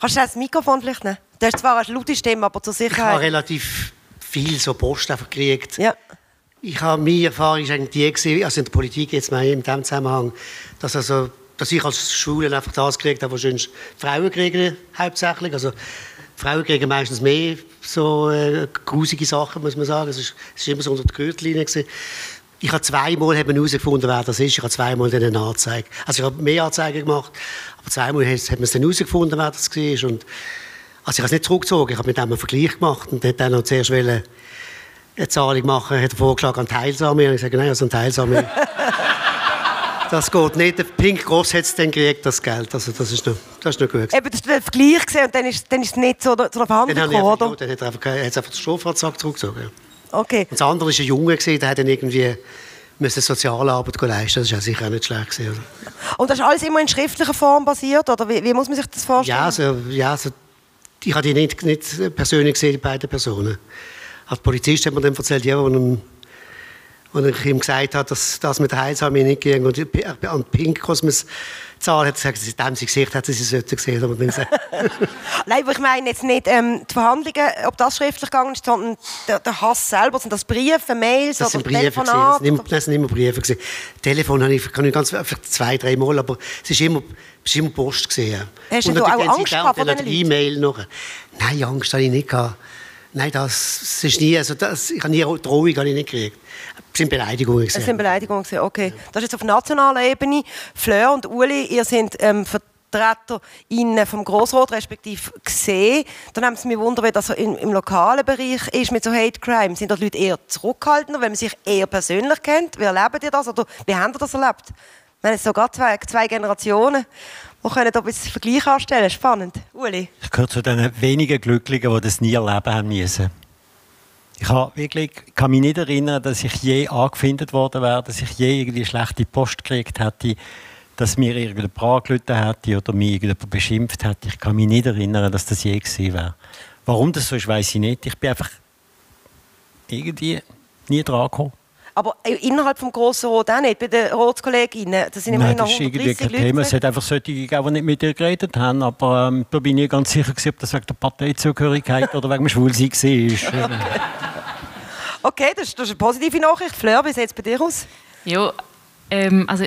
Kannst du das Mikrofon vielleicht nehmen? Du hast zwar eine laute Stimme, aber zur Sicherheit. Ich habe relativ viel so Post einfach gekriegt. Ja. Ich habe meine Erfahrung eigentlich die also in der Politik jetzt mal in diesem Zusammenhang, dass also dass ich als Schwule einfach das gekriegt habe, was sonst Frauen kriegen hauptsächlich. Also Frauen kriegen meistens mehr so äh, grusige Sachen, muss man sagen. Es ist, ist immer so unter der Gürtellinie gewesen. Ich habe zweimal herausgefunden, wer das ist. Ich habe zweimal eine Anzeige. Also ich habe mehr Anzeigen gemacht, aber zweimal hat man es dann herausgefunden, wer das war. Und also ich habe es nicht zurückgezogen, ich habe mit dem einen Vergleich gemacht und hat dann noch zuerst eine Zahlung machen, hat er vorgeschlagen an Teilsame. Und ich sage, nein, also ein Teilsame. das geht nicht. Der Pink Gross hat es dann gekriegt, das Geld. Also das ist noch, das ist noch gut. Eben, das war der Vergleich gesehen und dann ist, dann ist es nicht zu einer Verhandlung gekommen, oder? Dann hat er einfach, hat einfach den Strafvertrag zurückgezogen. Okay. Und das andere war ein Junge, der hat dann irgendwie müssen Sozialarbeit leisten. Das war sicher auch nicht schlecht. Gewesen, Und das ist alles immer in schriftlicher Form basiert? Oder wie, wie muss man sich das vorstellen? Ja, also, ja also ich habe die nicht, nicht persönlich gesehen, die beiden Personen. Als Polizist hat mir dann erzählt, ja, wo, Und ich ihm gesagt habe, dass das mit der Heilsarmee nicht ging und an Pink Kosmos Zahl hat gesagt, seitdem sie gesehen hat, sie sollten gesehen aber Nein, aber ich meine jetzt nicht ähm, die Verhandlungen, ob das schriftlich gegangen ist, sondern der, der Hass selber. Sind das Briefe, Mails das oder sind Briefe Telefonate? Das, sind, das sind immer Briefe. Gewesen. Telefon habe ich, kann ich ganz, zwei, drei Mal, aber es ist immer, es ist immer Post gesehen. Hast Und du auch Angst gehabt vor diesen E-Mail noch. Nein, Angst habe ich nicht gehabt. Nein, das, ist nie, also das, ich habe nie Drohung habe ich nicht gekriegt. Es sind Beleidigungen. Es sind Beleidigungen, okay. Das ist jetzt auf nationaler Ebene. Fleur und Uli, ihr seid ähm, Vertreter vom Grossrot respektive gesehen. Dann haben sie mich wundern, wie das im, im lokalen Bereich ist mit so Hate Crime. Sind die Leute eher zurückhaltender, wenn man sich eher persönlich kennt? Wie erlebt ihr das? Oder wie habt ihr das erlebt? Wir haben sogar zwei, zwei Generationen. Wir können da ein bisschen Vergleich anstellen. Spannend. Uli? Ich gehöre zu den wenigen Glücklichen, die das nie erleben haben müssen. Ich kann, wirklich, kann mich nicht erinnern, dass ich je angefindet worden wäre, dass ich je irgendwie schlechte Post gekriegt hätte, dass mir irgendjemand angerufen hätte oder mich irgendjemand beschimpft hätte. Ich kann mich nicht erinnern, dass das je gewesen wäre. Warum das so ist, weiß ich nicht. Ich bin einfach irgendwie nie dran gekommen. Aber innerhalb des Grossen Rot auch nicht, bei den Rotskolleginnen? Das sind immerhin noch 130 kein Thema. Es hat einfach solche gegeben, die nicht mit dir geredet haben. Aber ähm, da bin ich ganz sicher, ob das wegen der Parteizugehörigkeit oder wegen dem Schwulsein war. okay, das ist, das ist eine positive Nachricht. Fleur, wie sieht es bei dir aus? Ja, ähm, also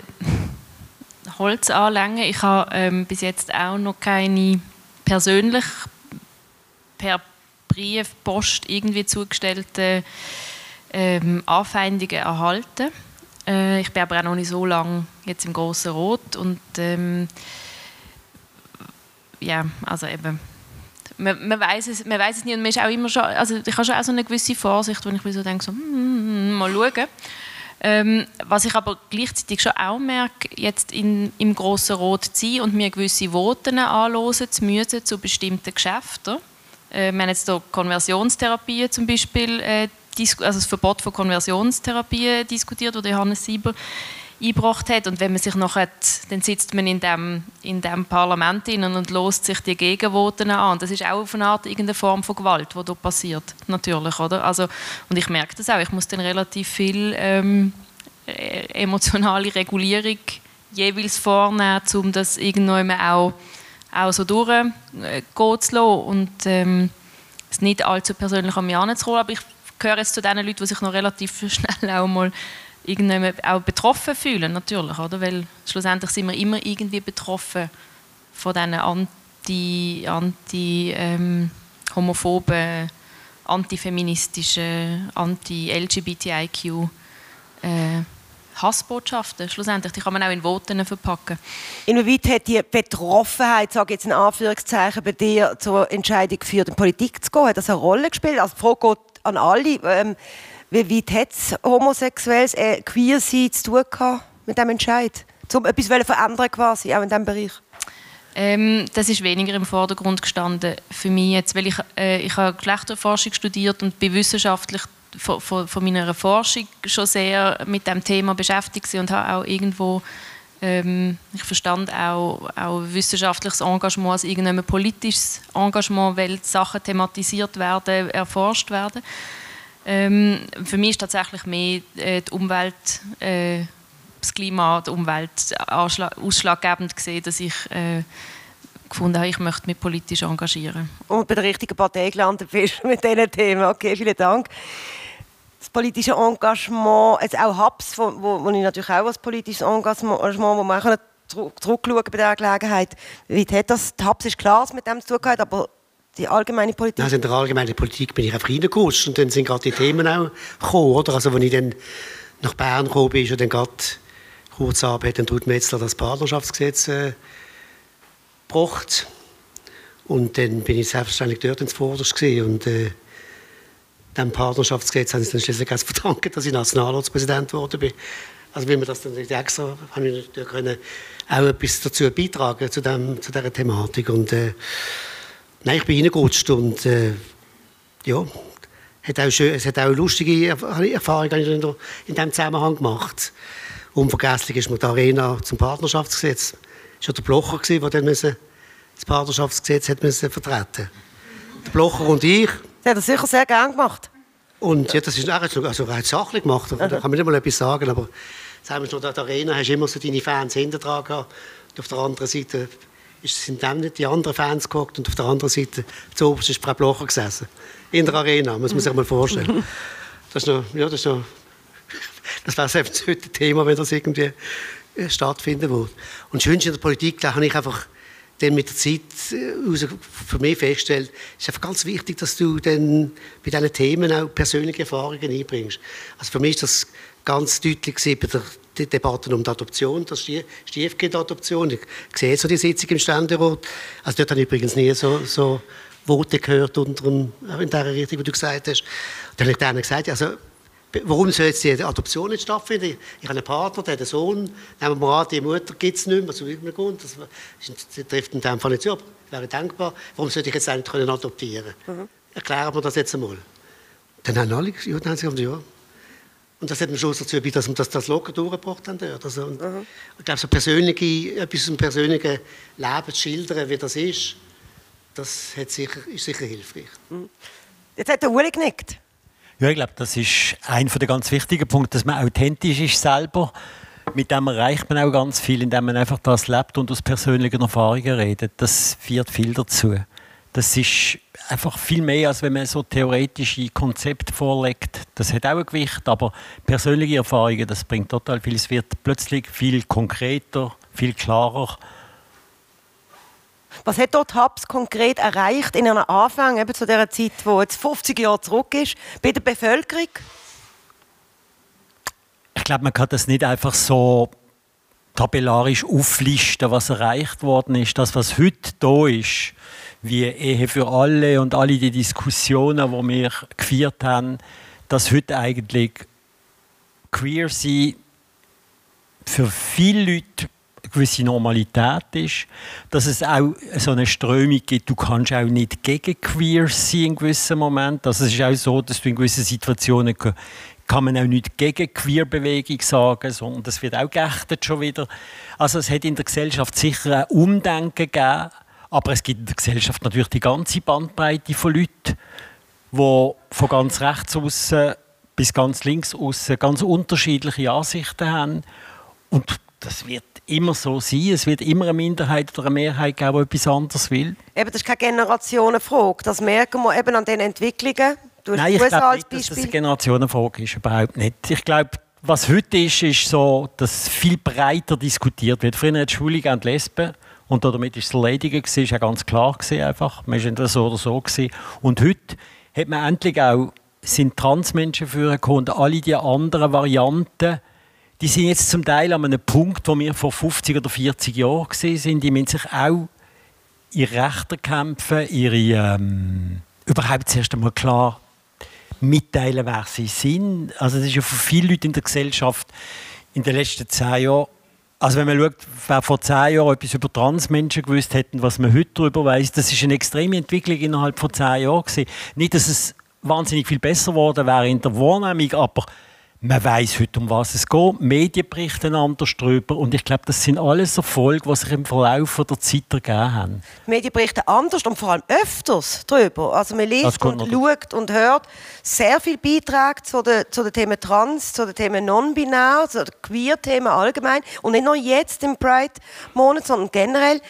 Holz anlängen. Ich habe ähm, bis jetzt auch noch keine persönlich per Brief, Post irgendwie zugestellte ähm, Anfeindungen erhalten. Äh, ich bin aber auch noch nicht so lange jetzt im Großen Rot und ähm, ja, also eben man, man weiß es, man es nicht und man ist auch immer schon, also ich habe schon auch so eine gewisse Vorsicht, wenn ich so denke, so, mm, mal schauen. Ähm, was ich aber gleichzeitig schon auch merke, jetzt in, im Grossen Rot zu sein und mir gewisse Voten anhören zu müssen zu bestimmten Geschäften. Äh, wir haben jetzt hier Konversionstherapien zum Beispiel äh, also das Verbot von Konversionstherapie diskutiert, das Johannes Sieber eingebracht hat. Und wenn man sich nachher, dann sitzt man in dem, in dem Parlament und lost sich die Gegenvoten an. Das ist auch auf eine Art irgendeine Form von Gewalt, die da passiert, natürlich, oder? Also, und ich merke das auch, ich muss dann relativ viel ähm, e-, emotionale Regulierung jeweils vornehmen, um das irgendwann auch, auch so durchgehen zu lassen und ähm, es nicht allzu persönlich an mich heranzuholen. Aber ich gehöre jetzt zu den Leuten, die sich noch relativ schnell auch mal irgendwann auch betroffen fühlen, natürlich, oder? Weil schlussendlich sind wir immer irgendwie betroffen von diesen anti, anti ähm, homophoben, antifeministischen, anti-LGBTIQ äh, Hassbotschaften. Schlussendlich, die kann man auch in Voten verpacken. Inwieweit hat die Betroffenheit, sage jetzt in Anführungszeichen, bei dir zur Entscheidung geführt, in Politik zu gehen? Hat das eine Rolle gespielt? Also die Frage geht an alle. Ähm, wie weit hat es homosexuelles äh, Queer-Sein zu tun gehabt mit diesem Entscheid? Um etwas verändern quasi, auch in diesem Bereich? Ähm, das ist weniger im Vordergrund gestanden für mich jetzt, weil ich, äh, ich habe Geschlechterforschung studiert und bin wissenschaftlich von, von, von, meiner Forschung schon sehr mit dem Thema beschäftigt und habe auch irgendwo ähm, ich verstand auch, auch wissenschaftliches Engagement als irgendein politisches Engagement, weil Sachen thematisiert werden, erforscht werden. Ähm, für mich ist tatsächlich mehr äh, die Umwelt, äh, das Klima, die Umwelt ausschlaggebend gesehen, dass ich äh, gefunden habe, ich möchte mich politisch engagieren. Und bei der richtigen Partei gelandet bist mit diesen Themen. Okay, vielen Dank das politische Engagement, jetzt auch HAPS, wo, wo, wo ich natürlich auch als politisches Engagement, wo man zurückschauen bei dieser Gelegenheit. Wie hat das, die HAPS ist klar, dass mit dem zu tun hat, aber die allgemeine Politik? Also in der allgemeinen Politik bin ich einfach reingerutscht und dann sind gerade die Themen auch gekommen, oder? Also als ich dann nach Bern gekommen bin, ist dann gerade kurz ab, hat dann Ruth Metzler das Partnerschaftsgesetz äh, gebracht. Und dann bin ich selbstverständlich dort ins Vorderste und äh, dem Partnerschaftsgesetz habe ich dann schließlich auch verdanken, dass ich Nationalratspräsident geworden bin. Also wie man das dann nicht extra, habe ich natürlich können auch etwas dazu beitragen zu, dem, zu dieser Thematik. Und äh, nein, ich bin reingerutscht und äh, ja, hat auch schön, es hat auch lustige Erfahrungen in, in diesem Zusammenhang gemacht. Unvergesslich ist mir die Arena zum Partnerschaftsgesetz. Es war der Blocher, der dann das Partnerschaftsgesetz hat müssen vertreten Der Blocher und ich, das hat er sicher sehr gerne gemacht. Und ja, das ist also, also rein sachlich gemacht, da kann man nicht mal etwas sagen, aber sagen wir schon, in der Arena hast du immer so deine Fans hinter dran gehabt. Und auf der anderen Seite sind dann nicht die anderen Fans geguckt und auf der anderen Seite zu oberst ist Frau Blocher gesessen. In der Arena, muss man sich mal vorstellen. Das ist noch, ja, das ist noch, das wäre selbst heute ein Thema, wenn das irgendwie äh, stattfinden würde. Und das Schönste in der Politik, da habe ich einfach dann mit der Zeit äh, für mich festgestellt, es ist einfach ganz wichtig, dass du dann bei diesen Themen auch persönliche Erfahrungen einbringst. Also für mich ist das ganz deutlich bei der die Debatten um die Adoption, das Stiefkind-Adoption. Ich sehe so die Sitzung im Ständerat. Also dort habe ich übrigens nie so, so Worte gehört unter dem, in der Richtung, wie du gesagt hast. Dann habe ich denen gesagt, also Warum soll jetzt die Adoption nicht stattfinden? Ich habe einen Partner, der hat einen Sohn. Nehmen wir an, die Mutter gibt es nicht mehr, also irgendeinem Grund. Das, das trifft in dem Fall nicht zu, aber wäre denkbar. Warum sollte ich jetzt eigentlich können adoptieren mhm. Erklären wir das jetzt einmal. Dann haben alle ja, dann haben sie gesagt, ja. Und das hat am Schluss dazu dass wir das, das locker durchgebracht haben. Dort. Also, mhm. Ich glaube, so persönliche, etwas aus dem persönlichen Leben zu schildern, wie das ist, das hat sicher, ist sicher hilfreich. Mhm. Jetzt hat der Uli genickt. Ja, ich glaube, das ist einer der ganz wichtigen Punkte, dass man authentisch ist selber. Mit dem erreicht man auch ganz viel, indem man einfach das lebt und aus persönlichen Erfahrungen redet. Das führt viel dazu. Das ist einfach viel mehr, als wenn man so theoretische Konzepte vorlegt. Das hat auch ein Gewicht, aber persönliche Erfahrungen, das bringt total viel. Es wird plötzlich viel konkreter, viel klarer was hat dort Hubs konkret erreicht in einem Anfang, eben zu der Zeit, wo jetzt 50 Jahre zurück ist, bei der Bevölkerung? Ich glaube, man kann das nicht einfach so tabellarisch auflisten, was erreicht worden ist. Das, was heute da ist, wie Ehe für alle und alle die Diskussionen, die wir geführt haben, dass heute eigentlich queer sein für viele Leute gewisse Normalität ist, dass es auch so eine Strömung gibt, du kannst auch nicht gegen queer sein in gewissen Momenten. Also es ist auch so, dass du in gewissen Situationen kann man auch nicht gegen Queer-Bewegung sagen, sondern das wird auch geächtet schon wieder. Also es hat in der Gesellschaft sicher ein Umdenken gegeben, aber es gibt in der Gesellschaft natürlich die ganze Bandbreite von Leuten, die von ganz rechts außen bis ganz links außen ganz unterschiedliche Ansichten haben. Und das wird immer so sein. Es wird immer eine Minderheit oder eine Mehrheit geben, die etwas anderes will. Eben, das ist keine Generationenfrage. Das merken wir eben an den Entwicklungen. Du Nein, ich glaube nicht, dass das eine Generationenfrage ist. Überhaupt nicht. Ich glaube, was heute ist, ist so, dass viel breiter diskutiert wird. Früher hat Schwule und Lesben und damit ist es erledigt gewesen, ist ja ganz klar gewesen, einfach. Man ist entweder so oder so gewesen. Und heute hat man endlich auch sind Transmenschen vorgekommen und alle die anderen Varianten die sind jetzt zum Teil an einem Punkt, wo wir vor 50 oder 40 Jahren gesehen sind. Die müssen sich auch ihre Rechte kämpfen, ihre ähm, überhaupt zuerst einmal klar mitteilen, wer sie sind. Also das ist ja für viele Leute in der Gesellschaft in den letzten zehn Jahren also wenn man schaut, wer vor zehn Jahren etwas über Transmenschen gewusst hätte, was man heute darüber weiß, das ist eine extreme Entwicklung innerhalb von zehn Jahren gewesen. Nicht, dass es wahnsinnig viel besser geworden wäre in der Wahrnehmung, aber man weiß heute, um was es geht. Medien berichten anders darüber. Und ich glaube, das sind alles Erfolge, die sich im Verlauf der Zeit ergeben haben. Die Medien berichten anders und vor allem öfters darüber. Also man liest und schaut und hört sehr viele Beiträge zu den, zu den Themen Trans, zu den Themen Non-Binär, zu den Queer-Themen allgemein. Und nicht nur jetzt im Pride-Monat, sondern generell.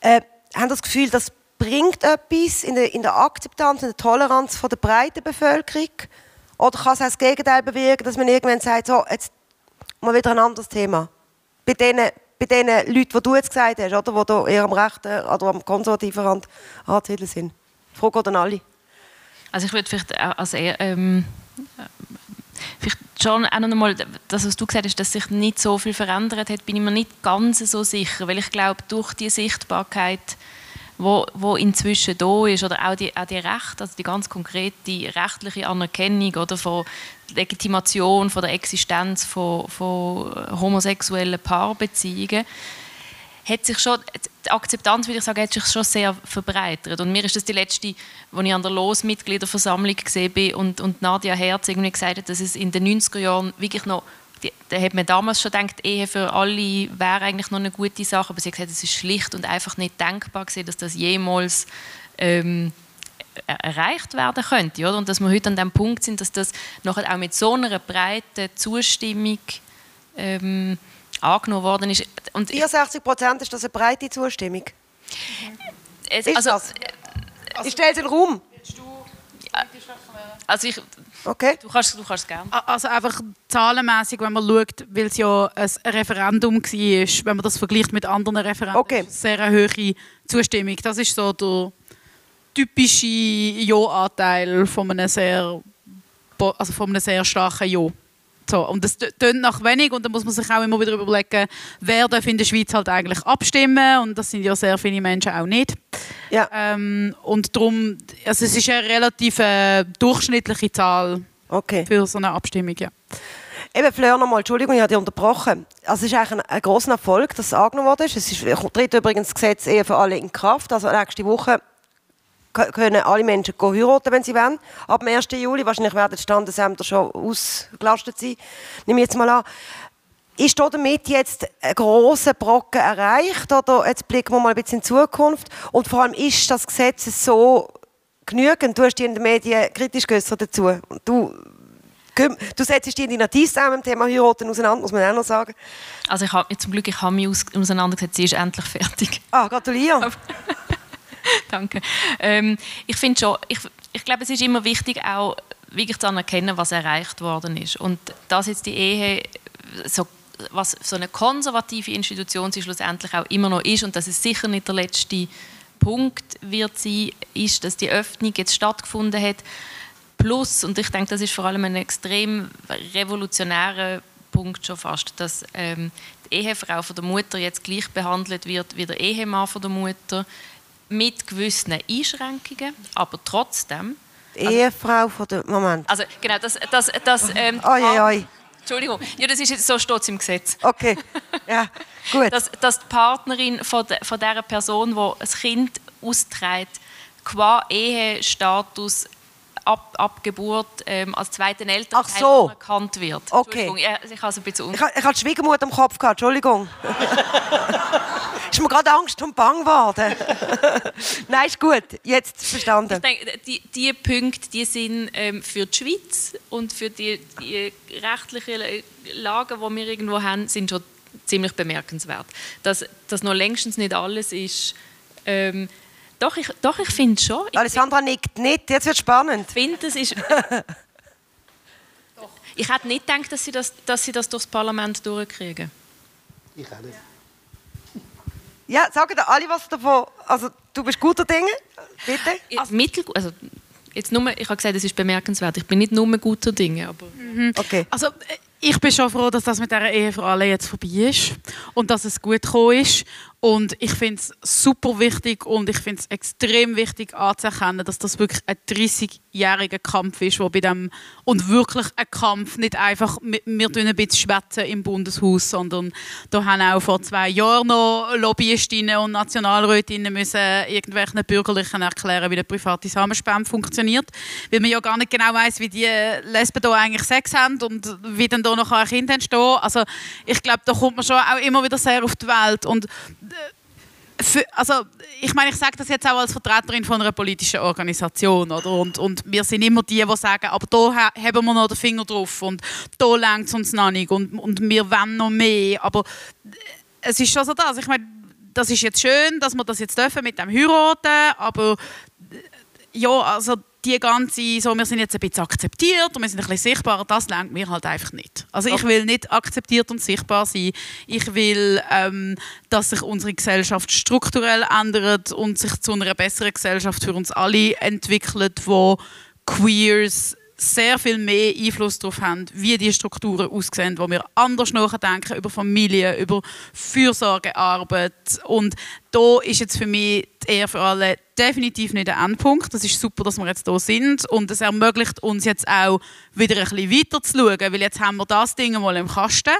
Äh, haben das Gefühl, das bringt etwas in der, in der Akzeptanz, in der Toleranz von der breiten Bevölkerung oder kann es auch das Gegenteil bewirken, dass man irgendwann sagt, so, jetzt mal wieder ein anderes Thema. Bei den, bei den Leuten, die du jetzt gesagt hast, oder, die eher am rechten oder am konservativen Rand anzusiedeln sind. Frage an alle. Also ich würde vielleicht als eher, ähm, vielleicht schon auch noch einmal, das, was du gesagt hast, dass sich nicht so viel verändert hat, bin ich mir nicht ganz so sicher, weil ich glaube, durch die Sichtbarkeit wo, wo inzwischen da ist, oder auch die, auch die Rechte, also die ganz konkrete rechtliche Anerkennung oder von Legitimation von der Existenz von, von homosexuellen Paarbeziehungen, hat sich schon, die Akzeptanz, würde ich sagen, hat sich schon sehr verbreitert. Und mir ist das die letzte, als ich an der Los-Mitgliederversammlung gesehen bin und, und Nadia Herz irgendwie gesagt hat, dass es in den 90er Jahren wirklich noch da hat man damals schon gedacht, Ehe für alle wäre eigentlich noch eine gute Sache, aber sie hat gesagt, es ist schlicht und einfach nicht denkbar gewesen, dass das jemals ähm, erreicht werden könnte. Oder? Und dass wir heute an dem Punkt sind, dass das nachher auch mit so einer breiten Zustimmung ähm, angenommen worden ist. Und 64 Prozent ist das eine breite Zustimmung? Es, ist also, das? ich stelle es in den Raum. Also ich, okay. du kannst, du kannst gerne. Also einfach zahlenmäßig, wenn man schaut, weil es ja ein Referendum war, wenn man das vergleicht mit anderen Referenden, okay. sehr eine hohe Zustimmung. Das ist so der typische Ja-Anteil von einem sehr, also von einem sehr starken Ja. So, und das tönt nach wenig und da muss man sich auch immer wieder überlegen, wer darf in der Schweiz halt eigentlich abstimmen und das sind ja sehr viele Menschen auch nicht. Ja. Ähm, und darum, also es ist eine relativ äh, durchschnittliche Zahl okay. für so eine Abstimmung, ja. Eben, Fleur, nochmal, Entschuldigung, ich habe dich unterbrochen. Also es ist eigentlich ein, ein grosser Erfolg, dass es angenommen wurde. Es ist, tritt übrigens das Gesetz eher für alle in Kraft. Also nächste Woche können alle Menschen heiraten, wenn sie wollen. Ab dem 1. Juli, wahrscheinlich werden die Standesämter schon ausgelastet sein, nehme ich jetzt mal an. Ist damit jetzt ein grosser Brocken erreicht oder jetzt blicken wir mal ein bisschen in die Zukunft und vor allem ist das Gesetz so genügend? Du hast dich in den Medien kritisch geäußert dazu. Du, du setzt dich in deiner Teams mit dem Thema Heiraten auseinander, muss man auch noch sagen. Also ich habe, zum Glück, ich habe mich auseinandergesetzt, sie ist endlich fertig. Ah, gratuliere. Danke. Ähm, ich finde schon, ich, ich glaube, es ist immer wichtig, auch wirklich zu anerkennen, was erreicht worden ist. Und dass jetzt die Ehe so was so eine konservative Institution sie schlussendlich auch immer noch ist und dass es sicher nicht der letzte Punkt wird sein, ist, dass die Öffnung jetzt stattgefunden hat. Plus, und ich denke, das ist vor allem ein extrem revolutionärer Punkt schon fast, dass ähm, die Ehefrau von der Mutter jetzt gleich behandelt wird wie der Ehemann von der Mutter mit gewissen Einschränkungen, aber trotzdem. Die Ehefrau von der Moment. Also genau, das, das, das ähm, oi, oi, oi. Entschuldigung, ja, das ist jetzt, so steht im Gesetz. Okay, ja, gut. Dass, dass die Partnerin von, de, von dieser Person, die ein Kind austrägt, qua Ehestatus ab, ab Geburt ähm, als zweiten Elternteil so. erkannt wird. Okay. Ich, ich, also ein bisschen ich, ich hatte Schwiegermutter im Kopf gehabt, Entschuldigung. ist mir gerade Angst und Bang geworden. Nein, ist gut. Jetzt verstanden. Ich denke, die, die Punkte die sind ähm, für die Schweiz und für die, die rechtlichen Lagen, die wir irgendwo haben, sind schon ziemlich bemerkenswert. Dass das noch längstens nicht alles ist. Ähm, doch, ich, doch, ich finde schon. Ich Alessandra nickt nicht, jetzt wird es spannend. Ich finde, das ist... ich hätte nicht gedacht, dass sie, das, dass sie das durchs Parlament durchkriegen. Ich auch nicht. Ja, sagen da alle was davon. Also, du bist guter Dinge, bitte. Also, Mittel, also jetzt nur, ich habe gesagt, es ist bemerkenswert. Ich bin nicht nur guter Dinge, aber... Mhm. Okay. Also, ich bin schon froh, dass das mit dieser Ehe für alle jetzt vorbei ist und dass es gut gekommen ist und ich finde es super wichtig und ich finde es extrem wichtig anzuerkennen, dass das wirklich ein 30-jähriger Kampf ist, wo bei dem und wirklich ein Kampf, nicht einfach wir ein bisschen schwätzen im Bundeshaus, sondern da haben auch vor zwei Jahren noch Lobbyistinnen und Nationalrätinnen müssen irgendwelchen Bürgerlichen erklären, wie der private Samenspende funktioniert, weil man ja gar nicht genau weiß, wie die Lesben da eigentlich Sex haben und wie dann da noch ein Kind entstehen. Also ich glaube, da kommt man schon auch immer wieder sehr auf die Welt und für, also ich meine, ich sage das jetzt auch als Vertreterin von einer politischen Organisation, oder? Und, und wir sind immer die, die sagen, aber da haben wir noch den Finger drauf und da längt es uns noch nicht und, und wir wollen noch mehr. Aber es ist schon so das. Ich meine, das ist jetzt schön, dass wir das jetzt dürfen mit dem heiraten, aber ja, also die ganze, so, wir sind jetzt ein bisschen akzeptiert und wir sind ein bisschen sichtbar, das lenkt mir halt einfach nicht. Also ich will nicht akzeptiert und sichtbar sein. Ich will, ähm, dass sich unsere Gesellschaft strukturell ändert und sich zu einer besseren Gesellschaft für uns alle entwickelt, wo Queers sehr viel mehr Einfluss darauf haben, wie die Strukturen aussehen, wo wir anders nachdenken über Familie, über Fürsorgearbeit und da ist jetzt für mich die Ehe für alle definitiv nicht der Endpunkt. Es ist super, dass wir jetzt hier sind. Und es ermöglicht uns jetzt auch wieder ein bisschen weiter zu schauen, weil jetzt haben wir das Ding mal im Kasten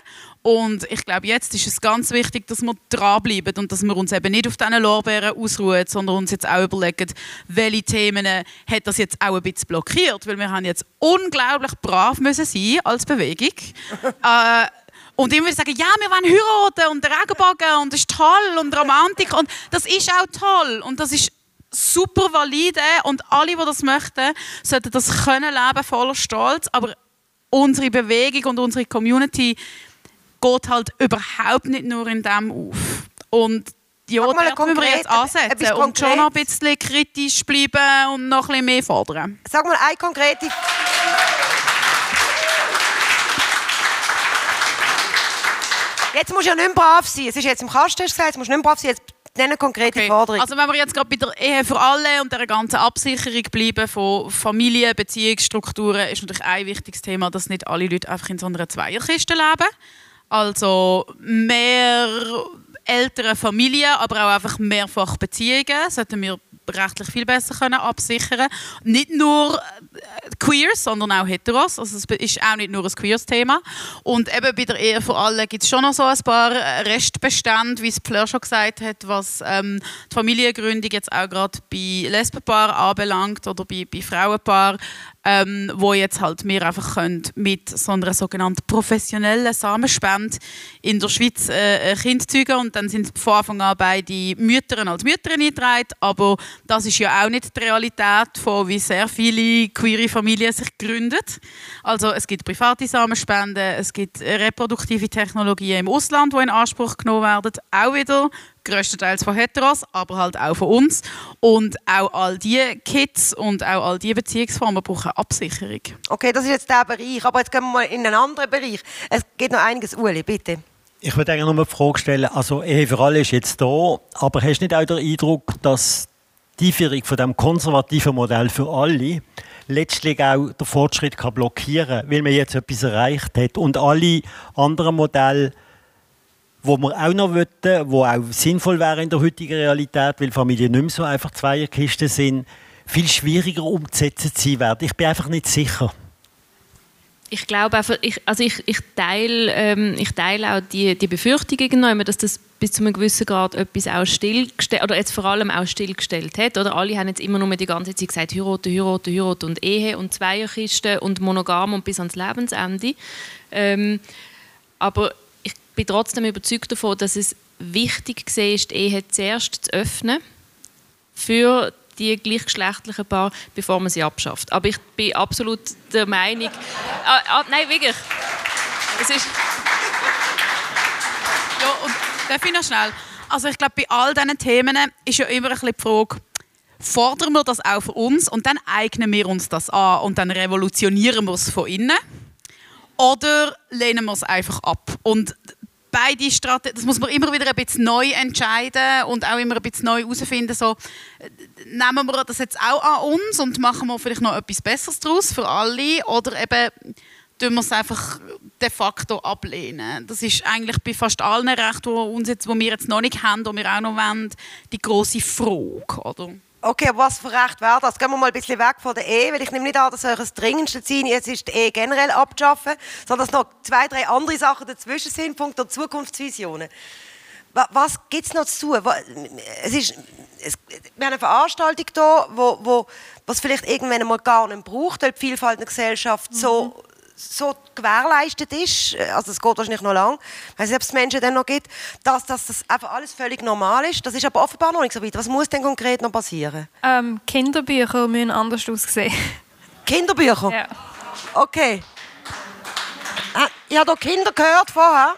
und ich glaube, jetzt ist es ganz wichtig, dass wir dranbleiben und dass wir uns eben nicht auf diesen Lorbeeren ausruhen, sondern uns jetzt auch überlegen, welche Themen hat das jetzt auch ein bisschen blockiert, weil wir haben jetzt unglaublich brav müssen sein als Bewegung. äh, und immer sagen, ja, wir wollen heiraten und Regenbogen und das ist toll und Romantik und das ist auch toll und das ist super valide und alle, die das möchten, sollten das können leben voller Stolz. Aber unsere Bewegung und unsere Community geht halt überhaupt nicht nur in dem auf. Und ja, da müssen wir jetzt ansetzen und schon noch ein bisschen kritisch bleiben und noch ein bisschen mehr fordern. Sag mal eine konkrete... Jetzt musst du ja nicht mehr brav sein. Es ist jetzt im Kasten gesagt, jetzt musst du nicht mehr brav sein. Jetzt nennen konkrete okay. Forderungen. Also wenn wir jetzt gerade bei der Ehe für alle und der ganzen Absicherung bleiben von Familie, Beziehungsstrukturen, ist natürlich ein wichtiges Thema, dass nicht alle Leute einfach in so einer Zweierkiste leben. Also mehr ältere Familien, aber auch einfach mehrfach Beziehungen sollten wir rechtlich viel besser können absichern Nicht nur äh, Queers, sondern auch Heteros. Also es ist auch nicht nur ein Queers-Thema. Und eben bei der Ehe vor allem gibt es schon noch so ein paar Restbestände, wie es Fleur schon gesagt hat, was ähm, die Familiengründung jetzt auch gerade bei Lesbenpaaren anbelangt oder bei, bei Frauenpaaren ähm, wo jetzt halt wir einfach können mit so einer sogenannten professionellen Samenspende in der Schweiz äh, Kind zeugen und dann sind von Anfang an beide Mütter als Mütter eingetragen, aber das ist ja auch nicht die Realität von wie sehr viele queere Familien sich gründen. Also es gibt private Samenspenden, es gibt reproduktive Technologien im Ausland, die in Anspruch genommen werden, auch wieder größtenteils von Heteros, aber halt auch von uns. Und auch all diese Kids und auch all diese Beziehungsformen brauchen Absicherung. Okay, das ist jetzt der Bereich. Aber jetzt gehen wir mal in einen anderen Bereich. Es geht noch einiges. Uli, bitte. Ich würde eigentlich nur die Frage stellen, also Ehe für alle ist jetzt da, aber hast du nicht auch den Eindruck, dass die Einführung von dem konservativen Modell für alle letztlich auch den Fortschritt kann blockieren kann, weil man jetzt etwas erreicht hat und alle anderen Modelle wo wir auch noch wollten, wo auch sinnvoll wäre in der heutigen Realität, weil Familien nicht mehr so einfach Zweierkisten sind, viel schwieriger umzusetzen sein werden. Ich bin einfach nicht sicher. Ich glaube einfach, ich, also ich, ich, teile, ähm, ich teile auch die, die Befürchtungen, dass das bis zu einem gewissen Grad etwas auch stillgestellt, oder jetzt vor allem auch stillgestellt hat. Oder alle haben jetzt immer nur die ganze Zeit gesagt, heiraten, heiraten, heiraten und Ehe und Zweierkisten und monogam und bis ans Lebensende. Ähm, aber bin trotzdem überzeugt davon, dass es wichtig ist, die Ehe zuerst zu öffnen für die gleichgeschlechtlichen Paare, bevor man sie abschafft. Aber ich bin absolut der Meinung... Ah, ah, nein, wirklich. Es ist... Ja, und darf ich noch schnell? Also ich glaube, bei all diesen Themen ist ja immer ein bisschen die Frage, fordern wir das auch für uns und dann eignen wir uns das an und dann revolutionieren wir es von innen oder lehnen wir es einfach ab? Und beide Strategien, das muss man immer wieder ein bisschen neu entscheiden und auch immer ein bisschen neu herausfinden, so, nehmen wir das jetzt auch an uns und machen wir vielleicht noch etwas Besseres daraus für alle oder eben tun wir es einfach de facto ablehnen. Das ist eigentlich bei fast allen Rechten, die, uns jetzt, wir jetzt noch nicht haben, die wir auch noch wollen, die große Frage, oder? Okay, aber was für Recht wäre das? Gehen wir mal ein bisschen weg von der Ehe, weil ich nehme nicht an, dass euch das dringendste Ziel jetzt ist, die Ehe generell abzuschaffen, sondern dass noch zwei, drei andere Sachen dazwischen sind, Punkt der Zukunftsvisionen. Was gibt es noch zu? Es ist, es, wir haben eine Veranstaltung hier, wo, wo was vielleicht irgendwann einmal gar nicht braucht, weil die Vielfalt in der Gesellschaft mhm. so so gewährleistet ist, äh, also es geht wahrscheinlich noch lang, weil es selbst Menschen dann noch gibt, dass, dass das einfach alles völlig normal ist. Das ist aber offenbar noch nicht so weit. Was muss denn konkret noch passieren? Ähm, Kinderbücher müssen anders aussehen. Kinderbücher? Ja. Okay. Ah, ich habe hier Kinder gehört vorher.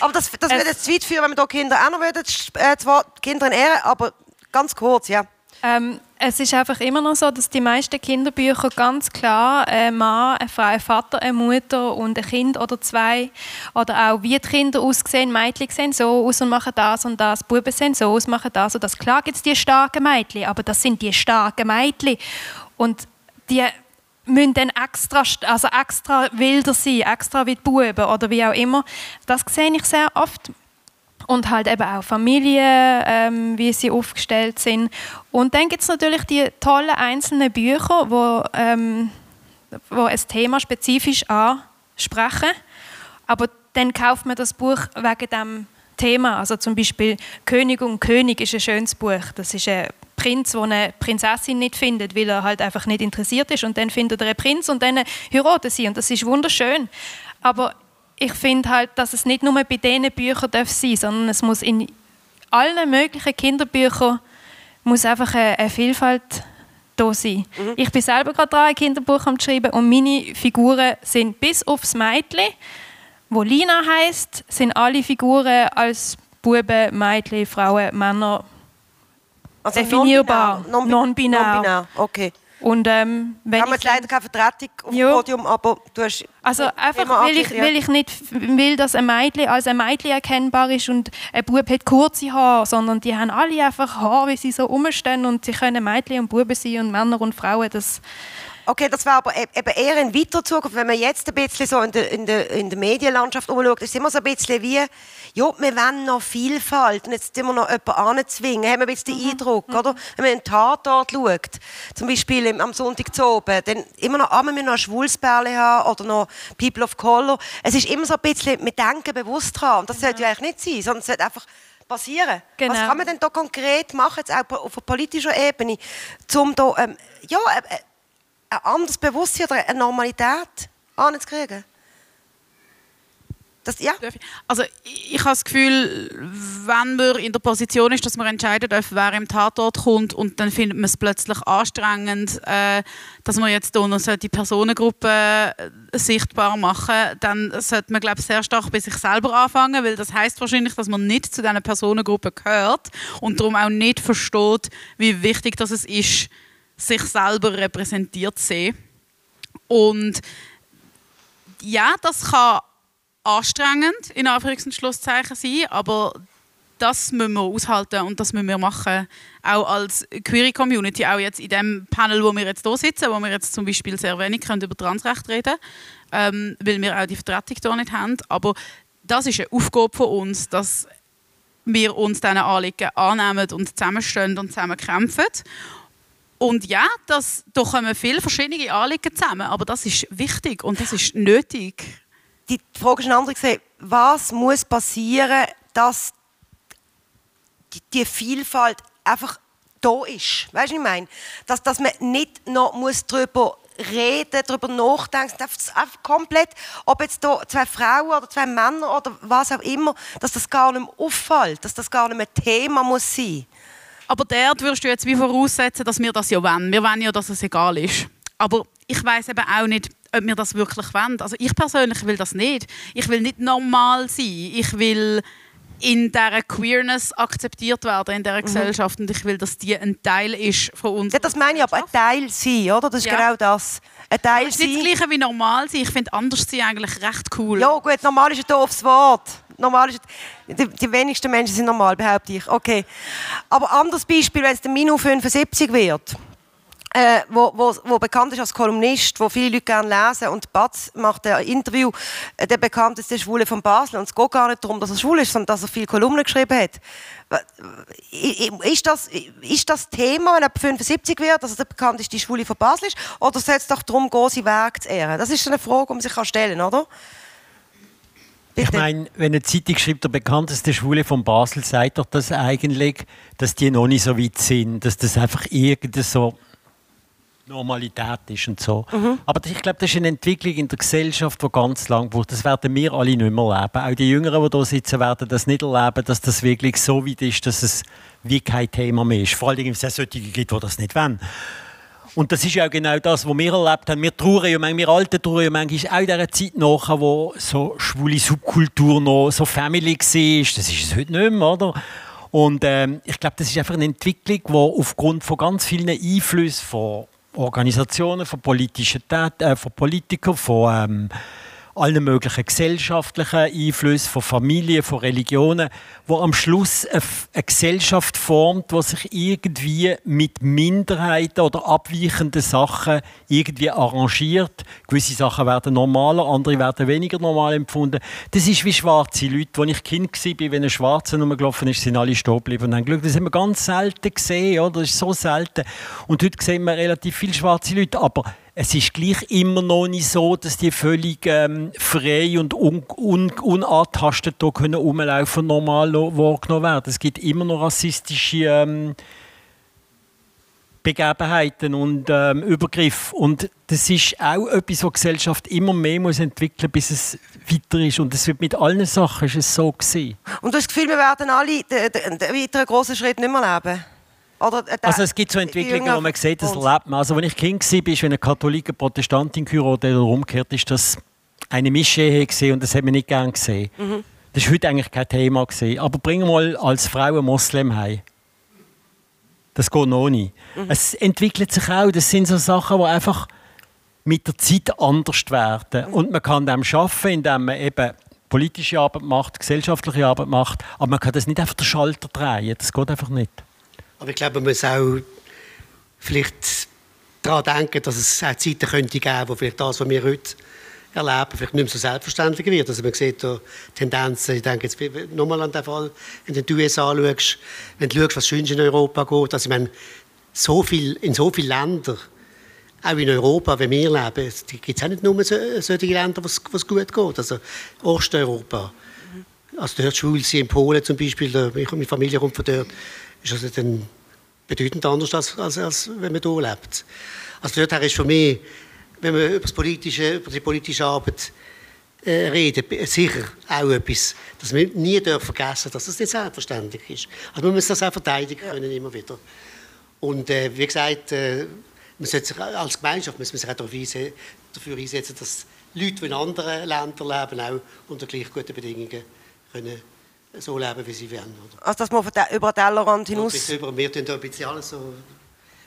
Aber das, das würde jetzt zu weit führen, wenn wir hier Kinder auch noch würden, äh, zwar Kinder in Ehre, aber ganz kurz, ja. Ähm, es ist einfach immer noch so, dass die meisten Kinderbücher ganz klar ein Mann, eine Frau, ein Vater, eine Mutter und ein Kind oder zwei oder auch wie die Kinder aussehen, Mädchen sehen so aus und machen das und das, Buben sehen so aus, machen das und das. Klar gibt es die starken Mädchen, aber das sind die starken Mädchen und die müssen dann extra, also extra wilder sein, extra wie die Buben oder wie auch immer. Das sehe ich sehr oft und halt eben auch Familien, ähm, wie sie aufgestellt sind. Und dann gibt es natürlich die tollen einzelnen Bücher, wo, ähm, wo ein Thema spezifisch ansprechen. Aber dann kauft man das Buch wegen dem Thema. Also zum Beispiel König und König ist ein schönes Buch. Das ist ein Prinz, der eine Prinzessin nicht findet, weil er halt einfach nicht interessiert ist. Und dann findet er einen Prinz und dann heiraten sie. Und das ist wunderschön. Aber ich finde halt, dass es nicht nur bei diesen Büchern darf sein sondern es muss in allen möglichen Kinderbüchern muss einfach eine, eine Vielfalt da sein. Mhm. Ich bin selber gerade dran, ein Kinderbuch am schreiben und meine Figuren sind bis aufs Mädchen, wo Lina heißt, sind alle Figuren als Buben, Mädchen, Frauen, Männer also definierbar, non-binär. Non non okay. Und, ähm, wenn haben wir jetzt leider keine Vertretung auf dem Podium, aber du hast... Also einfach, weil ich, weil ich nicht will, dass ein Mädchen als ein Mädchen erkennbar ist und ein Bub hat kurze Haare, sondern die haben alle einfach Haare, wie sie so rumstehen und sie können Mädchen und Buben sein und Männer und Frauen, das... Okay, das war aber e-, eben eher in weiter Zukunft. Wenn man jetzt ein bisschen so in der, in der, in der Medienlandschaft umschaut, ist es immer so ein bisschen wie ja, wir wollen noch Vielfalt und jetzt immer noch jemanden anzwingen, haben wir ein bisschen den mhm. Eindruck, mhm. oder? Wenn man einen Tatort schaut, zum Beispiel am Sonntag zu oben, dann immer noch, ah, wir müssen noch Schwulsperle haben oder noch People of Color. Es ist immer so ein bisschen, wir denken bewusst dran und das sollte ja eigentlich nicht sein, sondern es sollte einfach passieren. Genau. Was kann man denn da konkret machen, jetzt auch auf politischer Ebene, um da, ähm, ja, äh, äh, ein anderes Bewusstsein oder eine Normalität anzukriegen? Das, ja. Also ich, ich habe das Gefühl, wenn man in der Position ist, dass man entscheiden darf, wer im Tatort kommt und dann findet man es plötzlich anstrengend, äh, dass man jetzt hier noch die Personengruppe äh, sichtbar machen dann sollte man glaube sehr stark bei sich selber anfangen, weil das heißt wahrscheinlich, dass man nicht zu dieser Personengruppe gehört und darum auch nicht versteht, wie wichtig das ist, sich selber repräsentiert sehen. Und ja, das kann anstrengend, in Anführungs- und Schlusszeichen sein, aber das müssen wir aushalten und das müssen wir machen. Auch als Query Community, auch jetzt in dem Panel, wo wir jetzt hier sitzen, wo wir jetzt zum Beispiel sehr wenig können über Transrecht reden ähm, weil wir auch die Vertretung hier nicht haben. Aber das ist eine Aufgabe von uns, dass wir uns diesen Anliegen annehmen und zusammenstehen und zusammen kämpfen. Und ja, das, da kommen viele verschiedene Anliegen zusammen, aber das ist wichtig und das ist nötig die Frage ist eine andere. Was muss passieren, dass die, die Vielfalt einfach da ist? Weißt du, ich meine? Dass, dass man nicht noch muss darüber reden, darüber nachdenken, einfach komplett, ob jetzt da zwei Frauen oder zwei Männer oder was auch immer, dass das gar nicht mehr auffällt, dass das gar nicht mehr Thema muss sein. Aber dort würdest du jetzt wie voraussetzen, dass wir das ja wollen. Wir wollen ja, dass es egal ist. Aber ich weiß eben auch nicht, ob wir das wirklich wollen. Also ich persönlich will das nicht. Ich will nicht normal sein. Ich will in dieser Queerness akzeptiert werden in dieser mhm. Gesellschaft und ich will, dass die ein Teil ist von uns. Ja, das meine ich, aber ein Teil sein, oder? Das ist ja. genau das. Ein Teil das ist nicht das Gleiche wie normal sein. Ich finde anders sein eigentlich recht cool. Ja gut, normal ist ein doofes Wort. Normal ist, die, die wenigsten Menschen sind normal, behaupte ich. Okay. Aber anderes Beispiel, wenn es der Minu 75 wird äh, wo, wo, wo, bekannt ist als Kolumnist, wo viele Leute gerne lesen. Und Batz macht ein Interview, äh, der bekannteste Schwule von Basel. Und es geht gar nicht darum, dass er schwul ist, sondern dass er viele Kolumnen geschrieben hat. Ist das, ist das Thema, wenn er 75 wird, dass er der bekannteste Schwule von Basel ist? Oder soll es doch darum gehen, seinen Weg zu ehren? Das ist eine Frage, die man sich stellen kann, oder? Bitte. Ich meine, wenn eine Zeitung schreibt, der bekannteste Schwule von Basel, sagt doch das eigentlich, dass die noch nicht so weit sind, dass das einfach irgendwie so Normalität ist und so. Mhm. Aber ich glaube, das ist eine Entwicklung in der Gesellschaft, die ganz lang braucht. Das werden wir alle nicht mehr erleben. Auch die Jüngeren, die hier sitzen, werden das nicht erleben, dass das wirklich so weit ist, dass es wie kein Thema mehr ist. Vor allem, wenn es solche gibt, die das nicht wollen. Und das ist ja genau das, was wir erlebt haben. Wir trauern ja manchmal, wir Alten trauern ja manchmal auch in dieser Zeit nach, wo so schwule Subkultur noch so Family war. Das ist es heute nicht mehr, oder? Und ähm, ich glaube, das ist einfach eine Entwicklung, die aufgrund von ganz vielen Einflüssen von Organisationen, von politischen Tät äh, von Politikern, von ähm, allen möglichen gesellschaftlichen Einflüssen, von Familien, von Religionen, wo am Schluss eine, Gesellschaft formt, die sich irgendwie mit Minderheiten oder abweichenden Sachen irgendwie arrangiert. Gewisse Sachen werden normaler, andere werden weniger normal empfunden. Das ist wie schwarze Leute. Als ich Kind war, wenn ein Schwarzer rumgelaufen ist, sind alle stehen geblieben und haben geschaut. Das haben wir ganz selten gesehen. Oder? Das ist so selten. Und heute sehen wir relativ viele schwarze Leute. Aber es ist gleich immer noch nicht so, dass die völlig ähm, frei und un, un, unantastet hier können rumlaufen normal wahrgenommen werden. Es gibt immer noch rassistische ähm, Begebenheiten und ähm, Übergriffe. Und das ist auch etwas, was Gesellschaft immer mehr muss entwickeln muss, bis es weiter ist. Und das wird mit allen Sachen ist es so gewesen. Und du hast das Gefühl, wir werden alle den, weiteren grossen Schritt nicht mehr leben? Oder, äh, also es gibt so Entwicklungen, wo man sieht, das lebt man. Also wenn ich Kind war, wenn eine Katholiker Protestantin geheiratet oder umgekehrt, ist das eine Mischehe und das hat man nicht gern gesehen. Mhm. Das war heute eigentlich kein Thema. Gewesen. Aber bring mal als Frau einen Moslem heim. Das geht noch nicht. Mhm. Es entwickelt sich auch. Das sind so Sachen, die einfach mit der Zeit anders werden. Mhm. Und man kann dem schaffen, indem man eben politische Arbeit macht, gesellschaftliche Arbeit macht. Aber man kann das nicht einfach den Schalter drehen. Das geht einfach nicht. Aber ich glaube, man muss auch vielleicht daran denken, dass es auch Zeiten könnte geben, wo vielleicht das, was wir heute erleben, vielleicht nicht mehr so selbstverständlich wird. Also man sieht da Tendenzen, ich denke jetzt nochmal an den Fall, wenn du die USA schaust, wenn du schaust, was sonst in Europa geht, also ich meine, so viel, in so vielen Ländern, auch in Europa, wenn wir leben, gibt es auch nicht nur so, solche Länder, wo es gut geht, also Osteuropa. Also dort schwul sie in Polen zum Beispiel, da, meine Familie kommt von dort, ist also dann bedeutend anders, als, als, als wenn man hier lebt. Also dort ist für mich wenn wir über, das politische, über die politische Arbeit äh, reden, sicher auch etwas, dass wir nie dürfen vergessen dass das nicht selbstverständlich ist. Also man muss das auch verteidigen können, immer wieder. Und äh, wie gesagt, äh, man sollte sich als Gemeinschaft muss man sich auch dafür einsetzen, dass Leute, die in anderen Ländern leben, auch unter gleich guten Bedingungen können so leben, wie sie wollen. Oder? Also dass man über den Tellerrand hinaus... Ja, über, wir tun da ein bisschen alles so...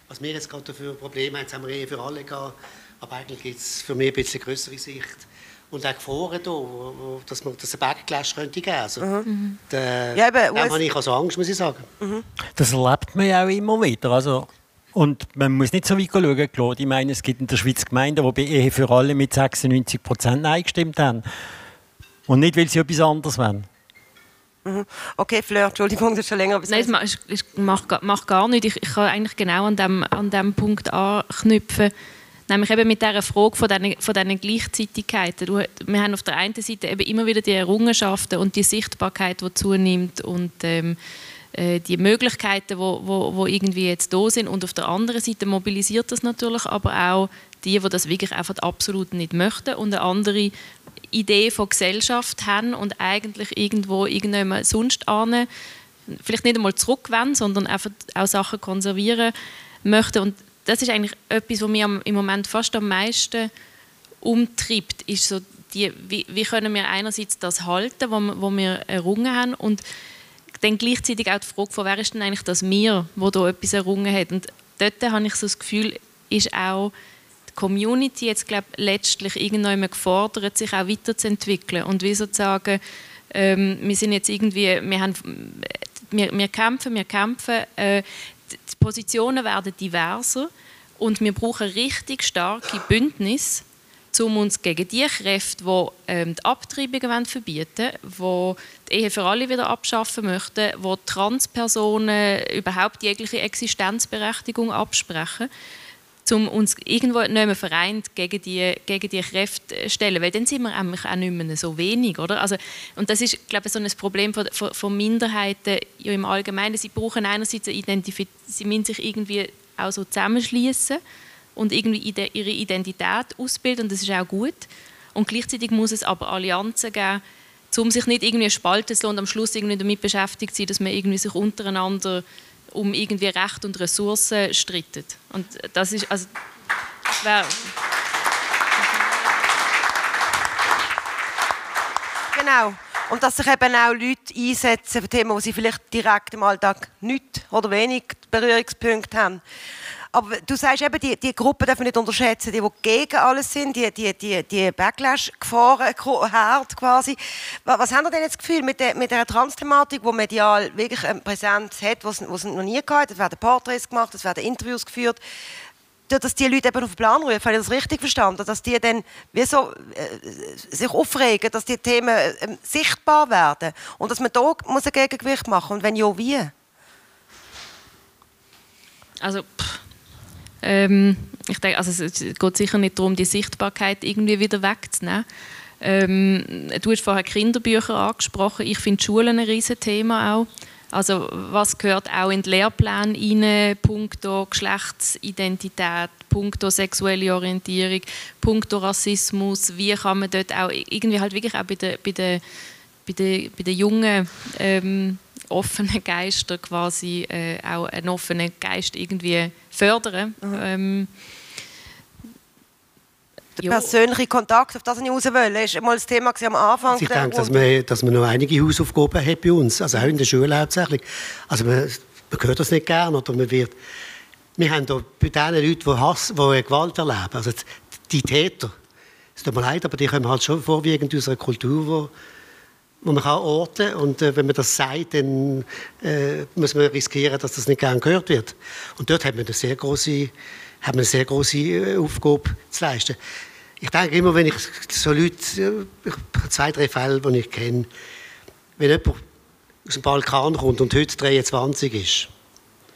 Was wir jetzt gerade für Probleme haben, jetzt haben wir eh für alle gehabt aber eigentlich gibt es für mich ein bisschen größere Sicht. Und auch Gefahren da, wo, wo, dass man das ein Backlash könnte geben. Also, mhm. der, ja, eben, habe ich also Angst, muss ich sagen. Mhm. Das erlebt man ja auch immer wieder. Also, und man muss nicht so weit schauen, Claude. Ich meine, es gibt in der Schweiz Gemeinden, die bei Ehe für alle mit 96 Prozent Nein gestimmt haben. Und nicht, weil sie etwas anderes wollen. Mhm. Okay, Fleur, Entschuldigung, das ist schon länger. Nein, es macht, macht gar nicht. Ich, ich kann eigentlich genau an dem, an dem Punkt anknüpfen. Nämlich eben mit dieser Frage von diesen, von diesen Gleichzeitigkeiten. Du, wir haben auf der einen Seite eben immer wieder die Errungenschaften und die Sichtbarkeit, die zunimmt und ähm, äh, die Möglichkeiten, die wo, wo, wo irgendwie jetzt da sind. Und auf der anderen Seite mobilisiert das natürlich aber auch die, die das wirklich einfach absolut nicht möchten und eine andere Idee von Gesellschaft haben und eigentlich irgendwo irgendjemand sonst ane vielleicht nicht einmal zurückwenden, sondern einfach auch Sachen konservieren möchten. Und das ist eigentlich etwas, was mich im Moment fast am meisten umtreibt, ist so die, wie, wie können wir einerseits das halten, was wo wir errungen haben und dann gleichzeitig auch die Frage von, wer ist denn eigentlich das mir, wo da etwas errungen hat. Und dort habe ich so das Gefühl, ist auch Community jetzt glaube letztlich irgendwann gefordert, sich auch weiterzuentwickeln. Und wie sozusagen ähm, wir sind jetzt irgendwie, wir, haben, wir, wir kämpfen, wir kämpfen, äh, die Positionen werden diverser und wir brauchen richtig starke Bündnisse, um uns gegen die Kräfte, die ähm, die Abtreibungen verbieten wollen, die die Ehe für alle wieder abschaffen möchten, die Transpersonen überhaupt jegliche Existenzberechtigung absprechen, um uns irgendwo nicht mehr vereint gegen die, gegen die Kräfte stellen, weil dann sind wir auch nicht mehr so wenig, oder? Also, und das ist, glaube ich, so ein Problem von, von, von Minderheiten ja, im Allgemeinen. Sie brauchen einerseits eine Identif sie müssen sich irgendwie auch so zusammenschließen und irgendwie ihre Identität ausbilden und das ist auch gut. Und gleichzeitig muss es aber Allianzen geben, um sich nicht irgendwie spalten zu lassen und am Schluss irgendwie damit beschäftigt zu sein, dass man irgendwie sich untereinander um irgendwie Recht und Ressourcen streitet. Und das ist, also, das Genau. Und dass sich eben auch Leute einsetzen für Themen, wo sie vielleicht direkt im Alltag nicht oder wenig Berührungspunkte haben. Aber du sagst eben, die, die Gruppen dürfen nicht unterschätzen, die, die gegen alles sind, die, die, die, die Backlash-Gefahren, Herd quasi. Was haben Sie denn jetzt das Gefühl mit der, mit der Trans-Thematik, die medial wirklich eine Präsenz hat, die es noch nie gehabt Es werden Porträts gemacht, es werden Interviews geführt dass die Leute eben auf den Plan rufen, habe ich das richtig verstanden, dass die dann wie so, äh, sich aufregen, dass die Themen äh, sichtbar werden und dass man da muss ein Gegengewicht machen und wenn ja, wie? Also, ähm, ich denke, also es geht sicher nicht darum, die Sichtbarkeit irgendwie wieder wegzunehmen. Ähm, du hast vorher Kinderbücher angesprochen. Ich finde Schulen ein riesen Thema auch. Also was gehört auch in den Lehrplan rein, punkto Geschlechtsidentität, punkto sexuelle Orientierung, punkto Rassismus, wie kann man dort auch irgendwie halt wirklich auch bei den, bei den, bei den, bei den Jungen ähm, offenen Geister quasi äh, auch einen offenen Geist irgendwie fördern. Mhm. Ähm, der persönliche Kontakt, auf das ich raus will, ist mal das Thema am Anfang. Also ich denke, dass man, dass man noch einige Hausaufgaben hat bei uns, also auch in der Schule hauptsächlich. Also man, man hört das nicht gerne oder man wird... Wir haben da bei den Leuten, die, Hass, die Gewalt erleben, also die Täter, es tut mir leid, aber die kommen halt schon vorwiegend aus einer Kultur, wo, wo man kann orten kann. Und äh, wenn man das sagt, dann äh, muss man riskieren, dass das nicht gern gehört wird. Und dort hat man eine sehr große, hat man eine sehr große äh, Aufgabe zu leisten. Ich denke immer, wenn ich so Leute, äh, zwei, drei Fälle, die ich kenne, wenn jemand aus dem Balkan kommt und heute 23 ist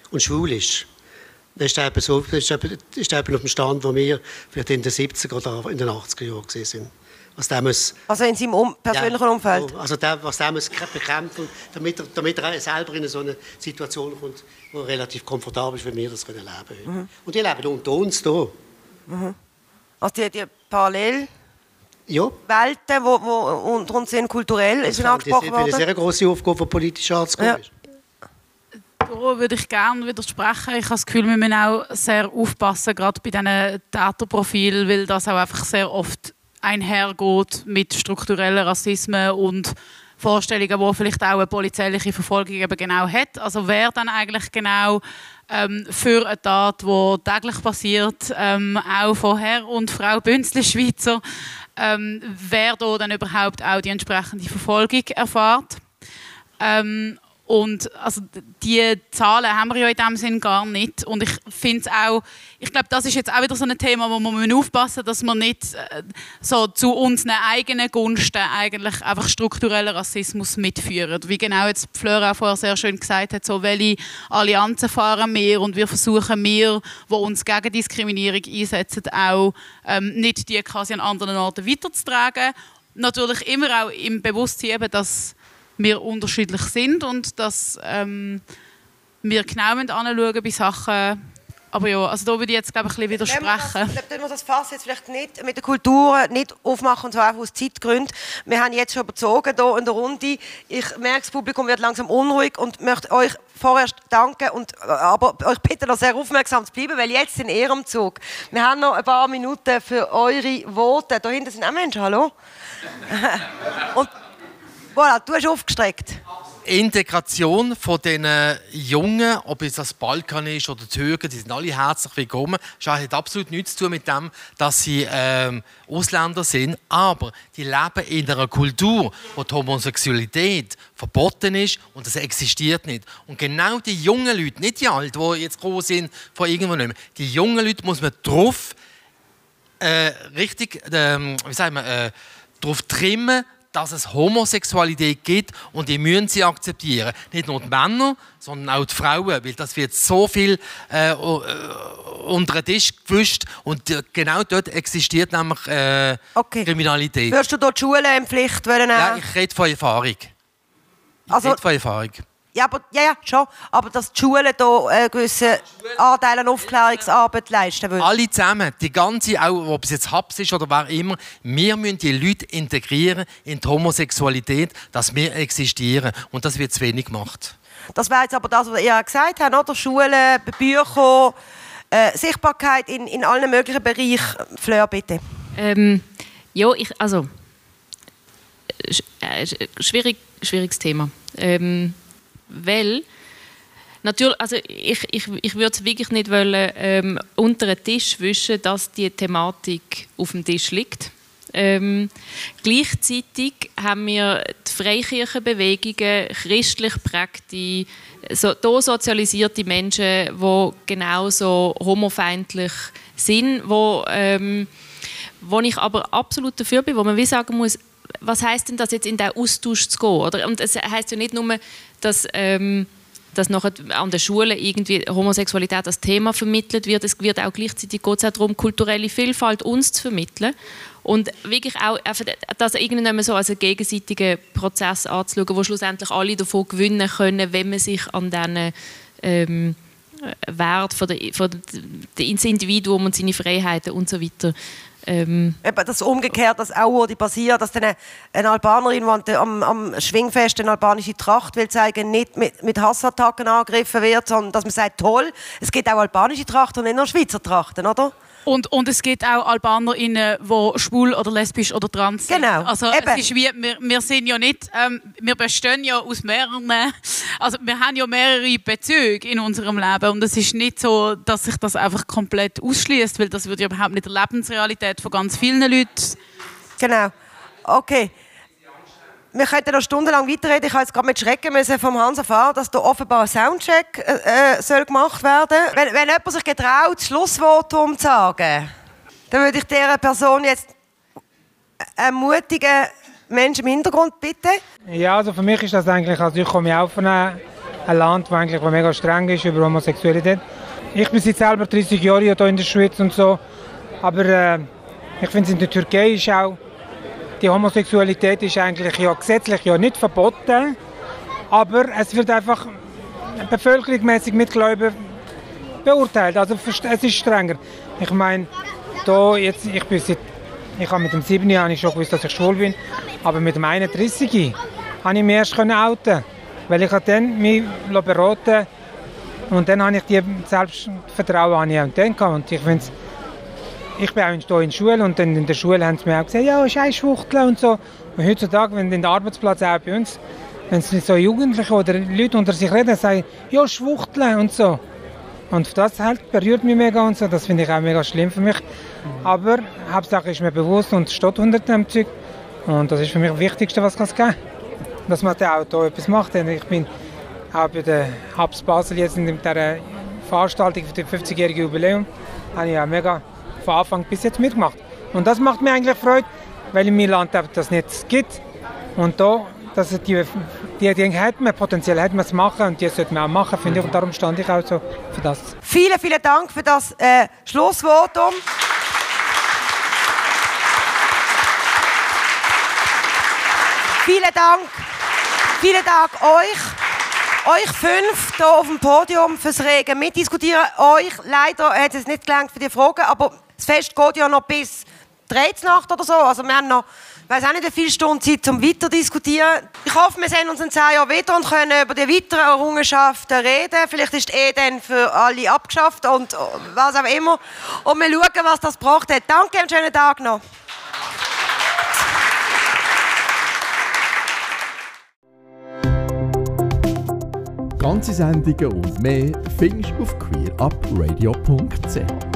und schwul ist, dann ist er so, ist eben, ist eben auf dem Stand, wo wir vielleicht in den 70er oder in den 80er Jahren sind. Was der muss, also in seinem um persönlichen ja, Umfeld? Also der, was der muss bekämpfen damit er, damit er selber in so eine Situation kommt, die relativ komfortabel ist, wie wir das können leben können. Mhm. Und die leben unter uns hier. Mhm. Also die, die parallel ja. Welten, wo, wo unter uns sind, kulturell, das ist angesprochen worden. Das ist eine sehr große Aufgabe, die politisch anzukommen ja. Da würde ich gerne widersprechen. Ich habe das Gefühl, wir müssen auch sehr aufpassen, gerade bei diesen Täterprofilen, weil das auch einfach sehr oft einhergeht mit strukturellen Rassismen und Vorstellungen, wo vielleicht auch eine polizeiliche Verfolgung eben genau hat. Also wer dann eigentlich genau ähm, für eine Tat, die täglich passiert, ähm, auch von Herr und Frau Bünzli Schweizer, ähm, wer da dann überhaupt auch die entsprechende Verfolgung erfährt. Ähm, und also die Zahlen haben wir ja in dem Sinn gar nicht. Und ich finde es auch, ich glaube, das ist jetzt auch wieder so ein Thema, wo man aufpassen dass man nicht äh, so zu unseren eigenen Gunsten eigentlich einfach strukturellen Rassismus mitführen. Wie genau jetzt Fleur auch vorher sehr schön gesagt hat, so welche Allianzen fahren wir und wir versuchen wir, wo uns gegen Diskriminierung einsetzen, auch ähm, nicht die quasi an anderen Orten weiterzutragen. Natürlich immer auch im Bewusstsein, dass wir unterschiedlich sind und dass ähm, wir genau anschauen bei Sachen. Aber ja, also da würde ich jetzt glaube ich, ein bisschen widersprechen. Ich glaube, das Fass jetzt vielleicht nicht mit der Kultur nicht aufmachen, und zwar aus Zeitgründen. Wir haben jetzt schon überzogen hier in der Runde. Ich merke, das Publikum wird langsam unruhig und möchte euch vorerst danken und äh, aber euch bitte noch sehr aufmerksam zu bleiben, weil jetzt in Ihrem Zug. Wir haben noch ein paar Minuten für eure Worte. Da hinten sind auch Menschen, hallo? und Voilà, du hast aufgestreckt. Integration von den Jungen, ob es das Balkan ist oder Türken, die sind alle herzlich willkommen. Das hat absolut nichts zu tun mit dem, dass sie ähm, Ausländer sind, aber die leben in einer Kultur, wo die Homosexualität verboten ist und das existiert nicht. Und genau die jungen Leute, nicht die Alten, die jetzt groß sind von irgendwo nicht mehr, die jungen Leute muss man drauf äh, richtig, äh, wie sagen wir, äh, drauf trimmen, dass es Homosexualität gibt und die müssen sie akzeptieren. Nicht nur die Männer, sondern auch die Frauen, weil das wird so viel äh, äh unter den Tisch gewischt und genau dort existiert nämlich äh, okay. Kriminalität. Würdest du dort die Schulen in Pflicht wollen? Ja, ich rede von Erfahrung. Ich also, rede von Erfahrung. Ja, aber, ja, ja, schon. Aber dass die Schulen hier einen äh, gewissen Anteil an Aufklärungsarbeit leisten würden. Alle zusammen, die ganze, auch ob es jetzt Hubs ist oder wer immer, wir müssen die Leute integrieren in die Homosexualität, dass wir existieren. Und das wird zu wenig gemacht. Das wäre jetzt aber das, was ihr gesagt habt, oder? Schulen, Bücher, äh, Sichtbarkeit in, in allen möglichen Bereichen. Fleur, bitte. Ähm, ja, ich, also, äh, schwierig, schwieriges Thema. Ähm, weil natürlich, also ich, ich, ich würde es wirklich nicht wollen, ähm, unter den Tisch wischen, dass die Thematik auf dem Tisch liegt. Ähm, gleichzeitig haben wir die Freikirchenbewegungen, christlich prägte, so, da sozialisierte Menschen, die genauso homofeindlich sind, wo, ähm, wo ich aber absolut dafür bin, wo man wie sagen muss, was heißt denn das jetzt in den Austausch zu gehen? Oder? Und es heißt ja nicht nur, dass, ähm, dass nachher an den Schulen irgendwie Homosexualität als Thema vermittelt wird. Es wird auch gleichzeitig geht es auch darum, kulturelle Vielfalt uns zu vermitteln. Und wirklich auch das irgendwann so als einen gegenseitigen Prozess anzuschauen, wo schlussendlich alle davon gewinnen können, wenn man sich an diesen ähm, Wert von der, von der, des Individuums und seine Freiheiten und so weiter Ähm. Das umgekehrt, dass auch wurde passiert, dass dann eine, Albanerin, die am, am Schwingfest eine albanische Tracht will zeigen, nicht mit, mit Hassattacken angegriffen wird, sondern dass man sagt, toll, es gibt auch albanische Trachten und nicht nur Schweizer Trachten, oder? Und, und es gibt auch AlbanerInnen, die schwul oder lesbisch oder trans sind. Genau. Also Eben. es ist wie, wir, wir sind ja nicht, ähm, wir bestehen ja aus mehreren, also wir haben ja mehrere Bezüge in unserem Leben und es ist nicht so, dass sich das einfach komplett ausschließt, weil das würde ja überhaupt nicht der Lebensrealität von ganz vielen Leuten. Genau. Okay wir könnten noch stundenlang weiterreden. Ich habe jetzt gerade mit Schrecken müssen vom Hans erfahren, dass da offenbar ein Soundcheck äh, äh, soll gemacht werden wenn, wenn jemand sich getraut, das Schlussvotum zu sagen, dann würde ich dieser Person jetzt einen mutigen Menschen im Hintergrund bitten. Ja, also für mich ist das eigentlich, also ich komme ja auch einem, Land, das eigentlich mega streng ist über Homosexualität. Ich bin seit selber 30 Jahre hier in der Schweiz und so, aber äh, ich finde es in der Türkei ist auch die Homosexualität ist eigentlich ja gesetzlich ja nicht verboten, aber es wird einfach bevölkerungsmäßig mit Gläubigen beurteilt. Also es ist strenger. Ich meine, da jetzt, ich bin seit, ich habe mit dem 7 Jahren schon gewusst, dass ich schwul bin, aber mit dem 31 habe ich mich erst outen weil ich dann mich beraten und dann habe ich die Selbstvertrauen habe ich dann gehabt. und ich finde ich bin auch in der Schule und dann in der Schule haben sie mir auch gesagt, ja, ein Schwuchtel und so. Und heutzutage, wenn den Arbeitsplatz auch bei uns, wenn es so Jugendliche oder Leute unter sich reden, sagen, ja, Schwuchtel und so. Und das halt berührt mich mega und so, das finde ich auch mega schlimm für mich. Aber Hauptsache ist mir bewusst und steht unter dem Zeug. Und das ist für mich das Wichtigste, was es geben kann. Dass man da auch da etwas macht. Ich bin auch bei der Habs Basel jetzt in dieser Veranstaltung für das 50-jährige Jubiläum, habe ich auch mega von Anfang bis jetzt mitgemacht. Und das macht mir eigentlich Freude, weil in meinem Land das nicht gibt. Und da, dass die, die, die hat man, potenziell hat man es machen und die sollte man auch machen, finde ich. Und darum stand ich auch so für das. Vielen, vielen Dank für das äh, Schlussvotum. Vielen Dank. Vielen Dank euch euch fünf hier auf dem Podium fürs rege Mitdiskutieren. Euch leider hat es nicht gelangt für die Fragen, aber das Fest geht ja noch bis 13 Nacht oder so. Also wir haben noch, ich weiß auch nicht, viele Stunden Zeit zum weiter diskutieren. Ich hoffe, wir sehen uns in zehn Jahren wieder und können über die weiteren Errungenschaften reden. Vielleicht ist eh dann für alle abgeschafft und was auch immer. Und wir schauen, was das gebracht hat. Danke und schönen Tag noch. Ganze Sendungen und mehr findest du auf queerupradio.ch.